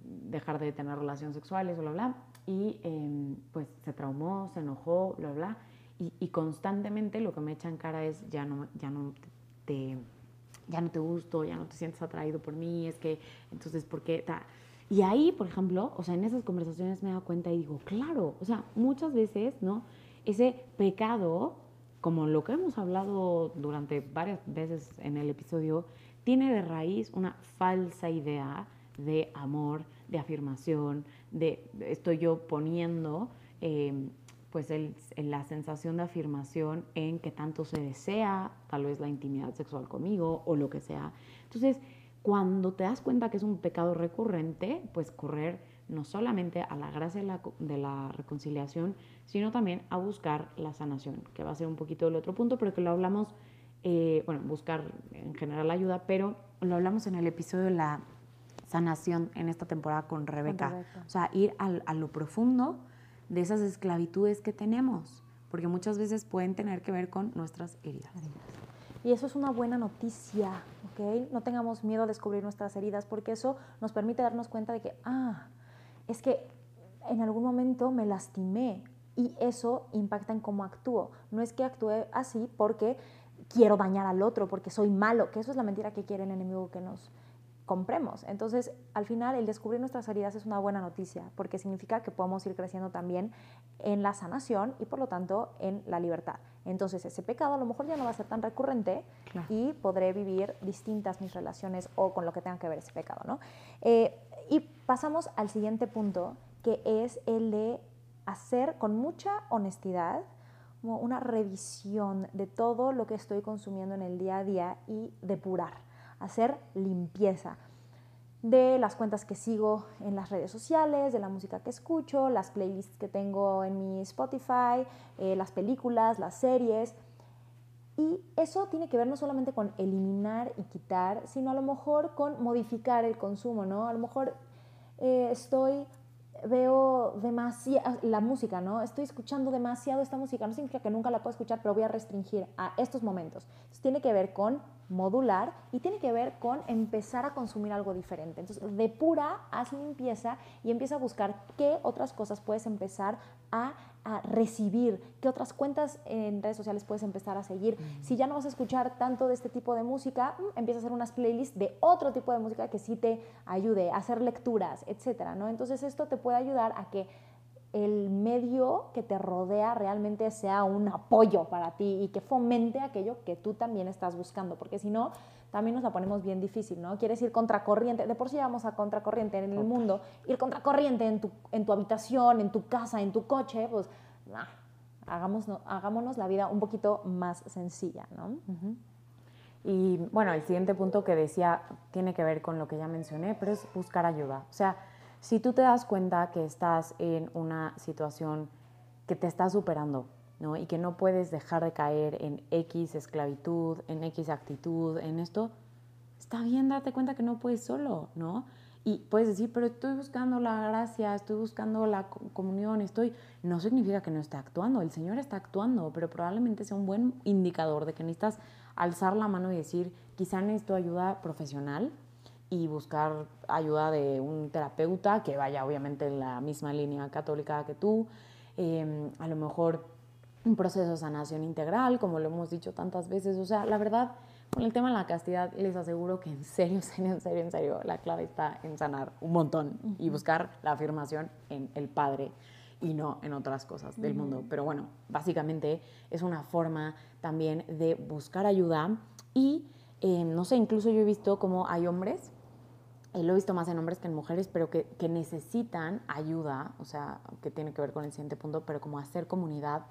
dejar de tener relaciones sexuales, bla, bla, y em, pues se traumó, se enojó, bla, bla, y, y, constantemente lo que me echa en cara es, ya no, ya no te, ya no te gusto, ya no te sientes atraído por mí, es que, entonces, ¿por qué? Y ahí, por ejemplo, o sea, en esas conversaciones me he dado cuenta y digo, claro, o sea, muchas veces, ¿no? Ese pecado como lo que hemos hablado durante varias veces en el episodio, tiene de raíz una falsa idea de amor, de afirmación, de estoy yo poniendo em, pues la sensación de afirmación en que tanto se desea tal vez la intimidad sexual conmigo o lo que sea. Entonces, Cuando te das cuenta que es un pecado recurrente, pues correr no solamente a la gracia de la, de la, reconciliación, sino también a buscar la sanación, que va a ser un poquito el otro punto, pero que lo hablamos, eh, bueno, buscar en general ayuda, pero lo hablamos en el episodio de la sanación en esta temporada con Rebeca. O sea, ir al, a lo profundo de esas esclavitudes que tenemos, porque muchas veces pueden tener que ver con nuestras heridas. Y eso es una buena noticia, ¿ok? No tengamos miedo a descubrir nuestras heridas, porque eso nos permite darnos cuenta de que, ah, es que en algún momento me lastimé y eso impacta en cómo actúo. No es que actúe así porque quiero dañar al otro, porque soy malo, que eso es la mentira que quiere el enemigo que nos compremos. Entonces, al final, el descubrir nuestras heridas es una buena noticia, porque significa que podemos ir creciendo también en la sanación y, por lo tanto, en la libertad. Entonces, ese pecado a lo mejor ya no va a ser tan recurrente y podré vivir distintas mis relaciones o con lo que tenga que ver ese pecado, ¿no? Eh, y pasamos al siguiente punto, que es el de hacer con mucha honestidad una revisión de todo lo que estoy consumiendo en el día a día y depurar, hacer limpieza de las cuentas que sigo en las redes sociales, de la música que escucho, las playlists que tengo en mi Spotify, eh, las películas, las series. Y eso tiene que ver no solamente con eliminar y quitar, sino a lo mejor con modificar el consumo, ¿no? A lo mejor eh, estoy, veo demasiado, la música, ¿no? Estoy escuchando demasiado esta música, no significa que nunca la pueda escuchar, pero voy a restringir a estos momentos. Tiene que ver con modular y tiene que ver con empezar a consumir algo diferente. Entonces, depura, haz limpieza y empieza a buscar qué otras cosas puedes empezar a, recibir, qué otras cuentas en redes sociales puedes empezar a seguir. Si ya no vas a escuchar tanto de este tipo de música, mm, empieza a hacer unas playlists de otro tipo de música que sí te ayude a hacer lecturas, etcétera, ¿no? Entonces, esto te puede ayudar a que el medio que te rodea realmente sea un apoyo para ti y que fomente aquello que tú también estás buscando, porque si no, también nos la ponemos bien difícil, ¿no? Quieres ir contracorriente, de por sí vamos a contracorriente en el mundo, ir contracorriente en tu, en tu habitación, en tu casa, en tu coche, pues, nah, hagámonos la vida un poquito más sencilla, ¿no? Y bueno, el siguiente punto que decía tiene que ver con lo que ya mencioné, pero es buscar ayuda. O sea, si tú te das cuenta que estás en una situación que te está superando, ¿no? Y que no puedes dejar de caer en X esclavitud, en X actitud, en esto, está bien darte cuenta que no puedes solo, ¿no? Y puedes decir, pero estoy buscando la gracia, estoy buscando la comunión, estoy... No significa que no esté actuando, el Señor está actuando, pero probablemente sea un buen indicador de que necesitas alzar la mano y decir, quizá necesito ayuda profesional, y buscar ayuda de un terapeuta que vaya obviamente en la misma línea católica que tú, em, a lo mejor un proceso de sanación integral, como lo hemos dicho tantas veces. O sea, la verdad, con el tema de la castidad, les aseguro que en serio, en serio, en serio, en serio, la clave está en sanar un montón y buscar la afirmación en el Padre y no en otras cosas del mundo. Pero bueno, básicamente es una forma también de buscar ayuda y, em, no sé, incluso yo he visto como hay hombres lo he visto más en hombres que en mujeres, pero que, que, necesitan ayuda, o sea, que tiene que ver con el siguiente punto, pero como hacer comunidad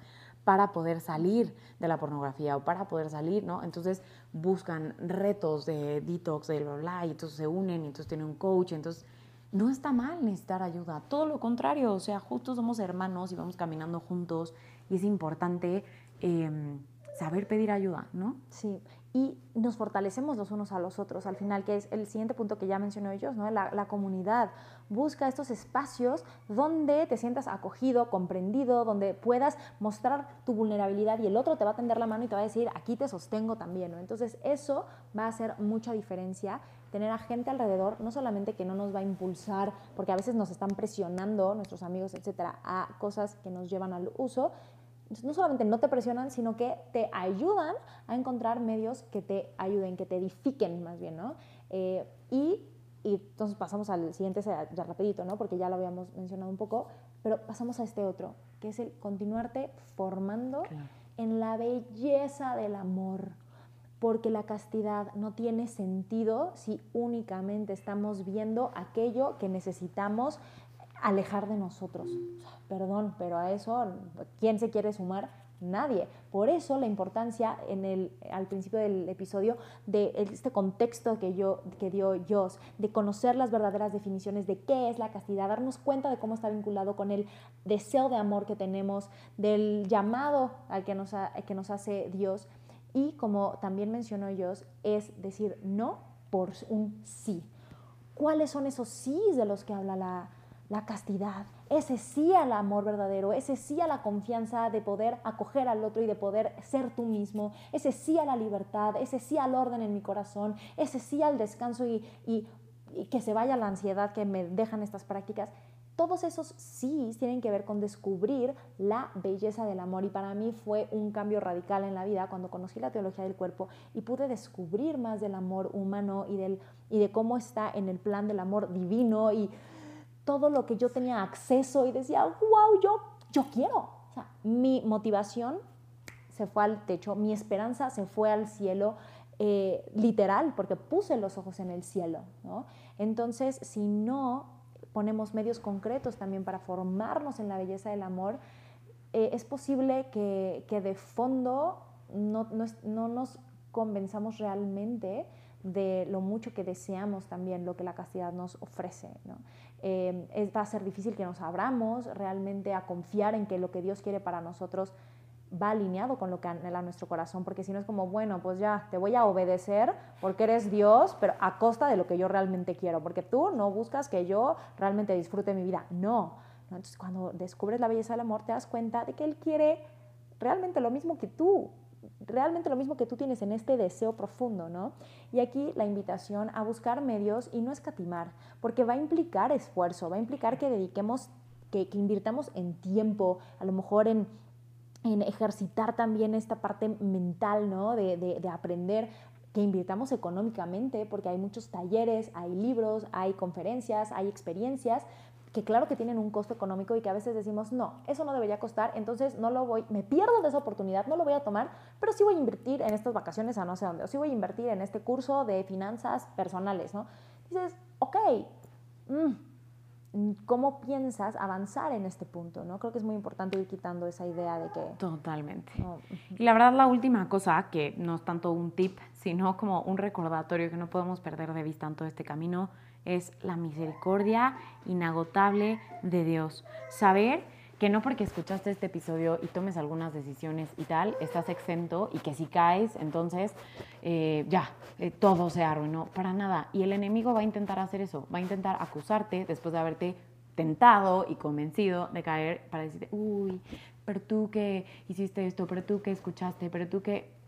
para poder salir de la pornografía o para poder salir, ¿no? Entonces buscan retos de detox, de bla, bla, y entonces se unen, y entonces tienen un coach, entonces no está mal necesitar ayuda, todo lo contrario, o sea, justo somos hermanos y vamos caminando juntos y es importante em, saber pedir ayuda, ¿no? Sí, y nos fortalecemos los unos a los otros al final, que es el siguiente punto que ya mencionó ellos, ¿no? la, comunidad. Busca estos espacios donde te sientas acogido, comprendido, donde puedas mostrar tu vulnerabilidad y el otro te va a tender la mano y te va a decir, aquí te sostengo también. Entonces eso va a hacer mucha diferencia, tener a gente alrededor, no solamente que no nos va a impulsar, porque a veces nos están presionando nuestros amigos, etcétera, a cosas que nos llevan al uso, no solamente no te presionan, sino que te ayudan a encontrar medios que te ayuden, que te edifiquen más bien, ¿no? Eh, y, y, entonces pasamos al siguiente, ya rapidito, ¿no? Porque ya lo habíamos mencionado un poco, pero pasamos a este otro, que es el continuarte formando en la belleza del amor, porque la castidad no tiene sentido si únicamente estamos viendo aquello que necesitamos alejar de nosotros. Perdón, pero a eso, ¿quién se quiere sumar? Nadie. Por eso la importancia en el, al principio del episodio de este contexto que, yo, que dio Joss, de conocer las verdaderas definiciones de qué es la castidad, darnos cuenta de cómo está vinculado con el deseo de amor que tenemos, del llamado al que nos, que nos hace Dios. Y como también mencionó Joss, es decir no por un sí. ¿Cuáles son esos sí de los que habla la, la castidad, ese sí al amor verdadero, ese sí a la confianza de poder acoger al otro y de poder ser tú mismo, ese sí a la libertad, ese sí al orden en mi corazón, ese sí al descanso y, que se vaya la ansiedad que me dejan estas prácticas. Todos esos sí tienen que ver con descubrir la belleza del amor y para mí fue un cambio radical en la vida cuando conocí la teología del cuerpo y pude descubrir más del amor humano y, del, y de cómo está en el plan del amor divino y todo lo que yo tenía acceso y decía, wow, yo, yo quiero. Mi motivación se fue al techo, mi esperanza se fue al cielo, eh, literal, porque puse los ojos en el cielo. Entonces, si no ponemos medios concretos también para formarnos en la belleza del amor, eh, es posible que, que de fondo no, no, no nos convenzamos realmente de lo mucho que deseamos también lo que la castidad nos ofrece. ¿no? Eh, es, va a ser difícil que nos abramos realmente a confiar en que lo que Dios quiere para nosotros va alineado con lo que anhela nuestro corazón, porque si no es como, bueno, pues ya te voy a obedecer porque eres Dios, pero a costa de lo que yo realmente quiero, porque tú no buscas que yo realmente disfrute mi vida, no. Entonces cuando descubres la belleza del amor te das cuenta de que Él quiere realmente lo mismo que tú, realmente lo mismo que tú tienes en este deseo profundo, ¿no? Y aquí la invitación a buscar medios y no escatimar, porque va a implicar esfuerzo, va a implicar que dediquemos, que, invirtamos en tiempo, a lo mejor en, ejercitar también esta parte mental, ¿no? De, de aprender que invirtamos económicamente, porque hay muchos talleres, hay libros, hay conferencias, hay experiencias, que claro que tienen un costo económico y que a veces decimos, no, eso no debería costar, entonces no lo voy, me pierdo de esa oportunidad, no lo voy a tomar, pero sí voy a invertir en estas vacaciones a no sé dónde, o sí voy a invertir en este curso de finanzas personales, ¿no? Dices, ok, mm, ¿cómo piensas avanzar en este punto? ¿no? Creo que es muy importante ir quitando esa idea de que... Totalmente. y la verdad, la última cosa, que no es tanto un tip, sino como un recordatorio que no podemos perder de vista en todo este camino, es la misericordia inagotable de Dios. Saber que no porque escuchaste este episodio y tomes algunas decisiones y tal, estás exento y que si caes, entonces eh, ya, eh, todo se arruinó. Para nada. Y el enemigo va a intentar hacer eso, va a intentar acusarte después de haberte tentado y convencido de caer para decirte, uy, pero tú que hiciste esto, pero tú que escuchaste, pero tú que...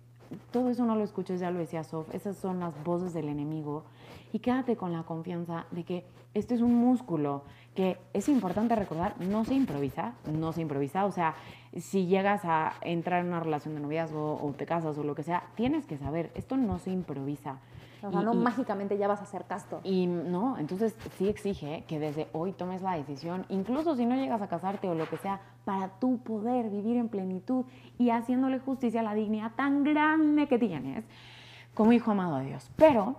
Todo eso no lo escuches, ya lo decía Sof, esas son las voces del enemigo y quédate con la confianza de que este es un músculo que es importante recordar, no se improvisa, no se improvisa, o sea, si llegas a entrar en una relación de noviazgo o te casas o lo que sea, tienes que saber, esto no se improvisa. O sea, no mágicamente ya vas a hacer casto. Y no, entonces sí exige que desde hoy tomes la decisión, incluso si no llegas a casarte o lo que sea, para tú poder vivir en plenitud y haciéndole justicia a la dignidad tan grande que tienes como hijo amado de Dios. Pero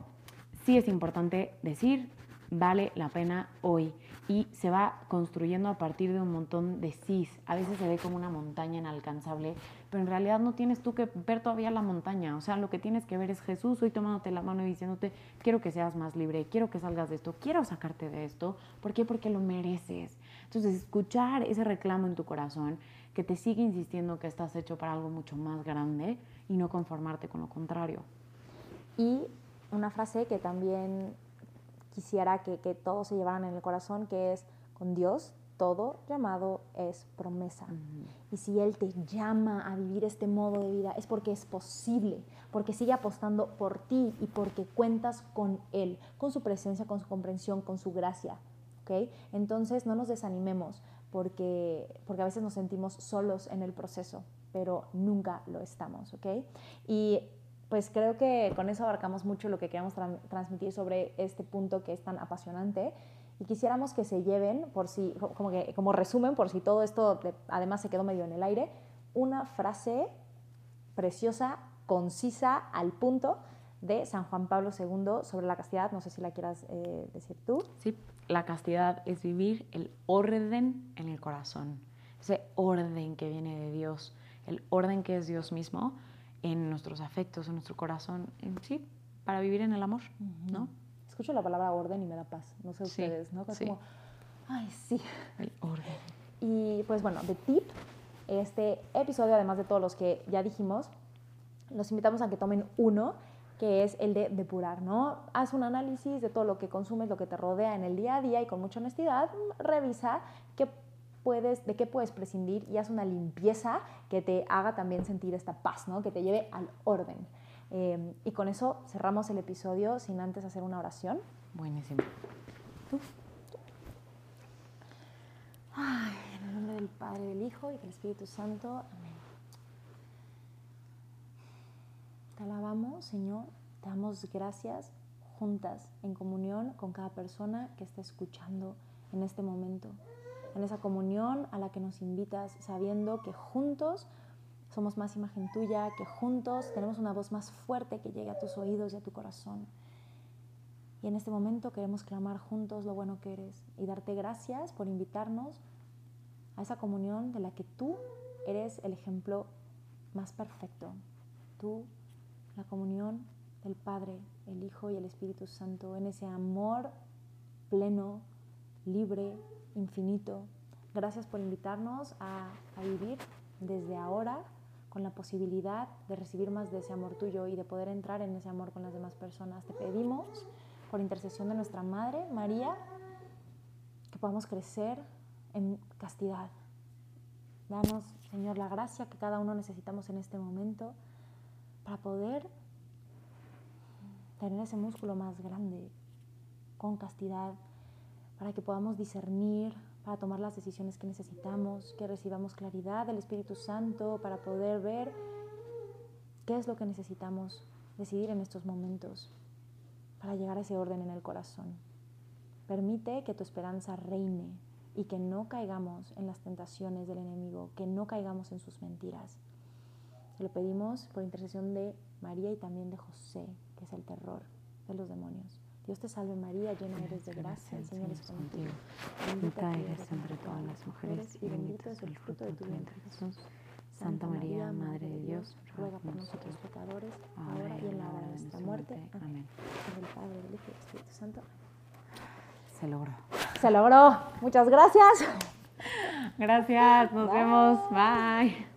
sí es importante decir, vale la pena hoy. Y se va construyendo a partir de un montón de sís. A veces se ve como una montaña inalcanzable, pero en realidad no tienes tú que ver todavía la montaña. O sea, lo que tienes que ver es Jesús hoy tomándote la mano y diciéndote, quiero que seas más libre, quiero que salgas de esto, quiero sacarte de esto. ¿Por qué? Porque lo mereces. Entonces, escuchar ese reclamo en tu corazón que te sigue insistiendo que estás hecho para algo mucho más grande y no conformarte con lo contrario. Y una frase que también quisiera que, todos se llevaran en el corazón, que es, con Dios todo llamado es promesa. Y si Él te llama a vivir este modo de vida, es porque es posible, porque sigue apostando por ti y porque cuentas con Él, con su presencia, con su comprensión, con su gracia. ¿okay? Entonces no nos desanimemos porque, porque a veces nos sentimos solos en el proceso, pero nunca lo estamos. ¿okay? Y pues creo que con eso abarcamos mucho lo que queríamos transmitir sobre este punto que es tan apasionante y quisiéramos que se lleven, por si, como, que, como resumen, por si todo esto además se quedó medio en el aire, una frase preciosa, concisa, al punto de San Juan Pablo II sobre la castidad. No sé si la quieras eh, decir tú. Sí. la castidad es vivir el orden en el corazón, ese orden que viene de Dios, el orden que es Dios mismo en nuestros afectos, en nuestro corazón, en sí, para vivir en el amor, ¿no? Escucho la palabra orden y me da paz, no sé Sí, ustedes, ¿no? Es sí. como, ay, sí. El orden. Y pues bueno, de tip, este episodio, además de todos los que ya dijimos, los invitamos a que tomen uno, que es el de depurar, ¿no? Haz un análisis de todo lo que consumes, lo que te rodea en el día a día y con mucha honestidad, revisa qué puedes, de qué puedes prescindir y haz una limpieza que te haga también sentir esta paz, ¿no? Que te lleve al orden. Eh, y con eso cerramos el episodio sin antes hacer una oración. Buenísimo. Ay, en el nombre del Padre, del Hijo y del Espíritu Santo. Amén. Te alabamos, Señor. Te damos gracias juntas, en comunión con cada persona que está escuchando en este momento. En esa comunión a la que nos invitas, sabiendo que juntos somos más imagen tuya, que juntos tenemos una voz más fuerte que llegue a tus oídos y a tu corazón. Y en este momento queremos clamar juntos lo bueno que eres y darte gracias por invitarnos a esa comunión de la que tú eres el ejemplo más perfecto. Tú, la comunión del Padre, el Hijo y el Espíritu Santo, en ese amor pleno, libre, infinito. Gracias por invitarnos a, a vivir desde ahora con la posibilidad de recibir más de ese amor tuyo y de poder entrar en ese amor con las demás personas. Te pedimos por intercesión de nuestra Madre, María, que podamos crecer en castidad. Danos, Señor, la gracia que cada uno necesitamos en este momento para poder tener ese músculo más grande, con castidad, para que podamos discernir, para tomar las decisiones que necesitamos, que recibamos claridad del Espíritu Santo, para poder ver qué es lo que necesitamos decidir en estos momentos para llegar a ese orden en el corazón. Permite que tu esperanza reine y que no caigamos en las tentaciones del enemigo, que no caigamos en sus mentiras. Te lo pedimos por intercesión de María y también de José, que es el terror de los demonios. Dios te salve María, llena eres de gracia, el Señor es contigo. Bendita eres entre todas las mujeres y bendito es el fruto de tu vientre, Jesús. Santa María, Madre de Dios, ruega por nosotros pecadores, ahora y en la hora de nuestra muerte. Amén. En el Padre, del Hijo y del Espíritu Santo. Se logró. Se logró. Muchas gracias. Gracias, nos Bye. vemos. Bye.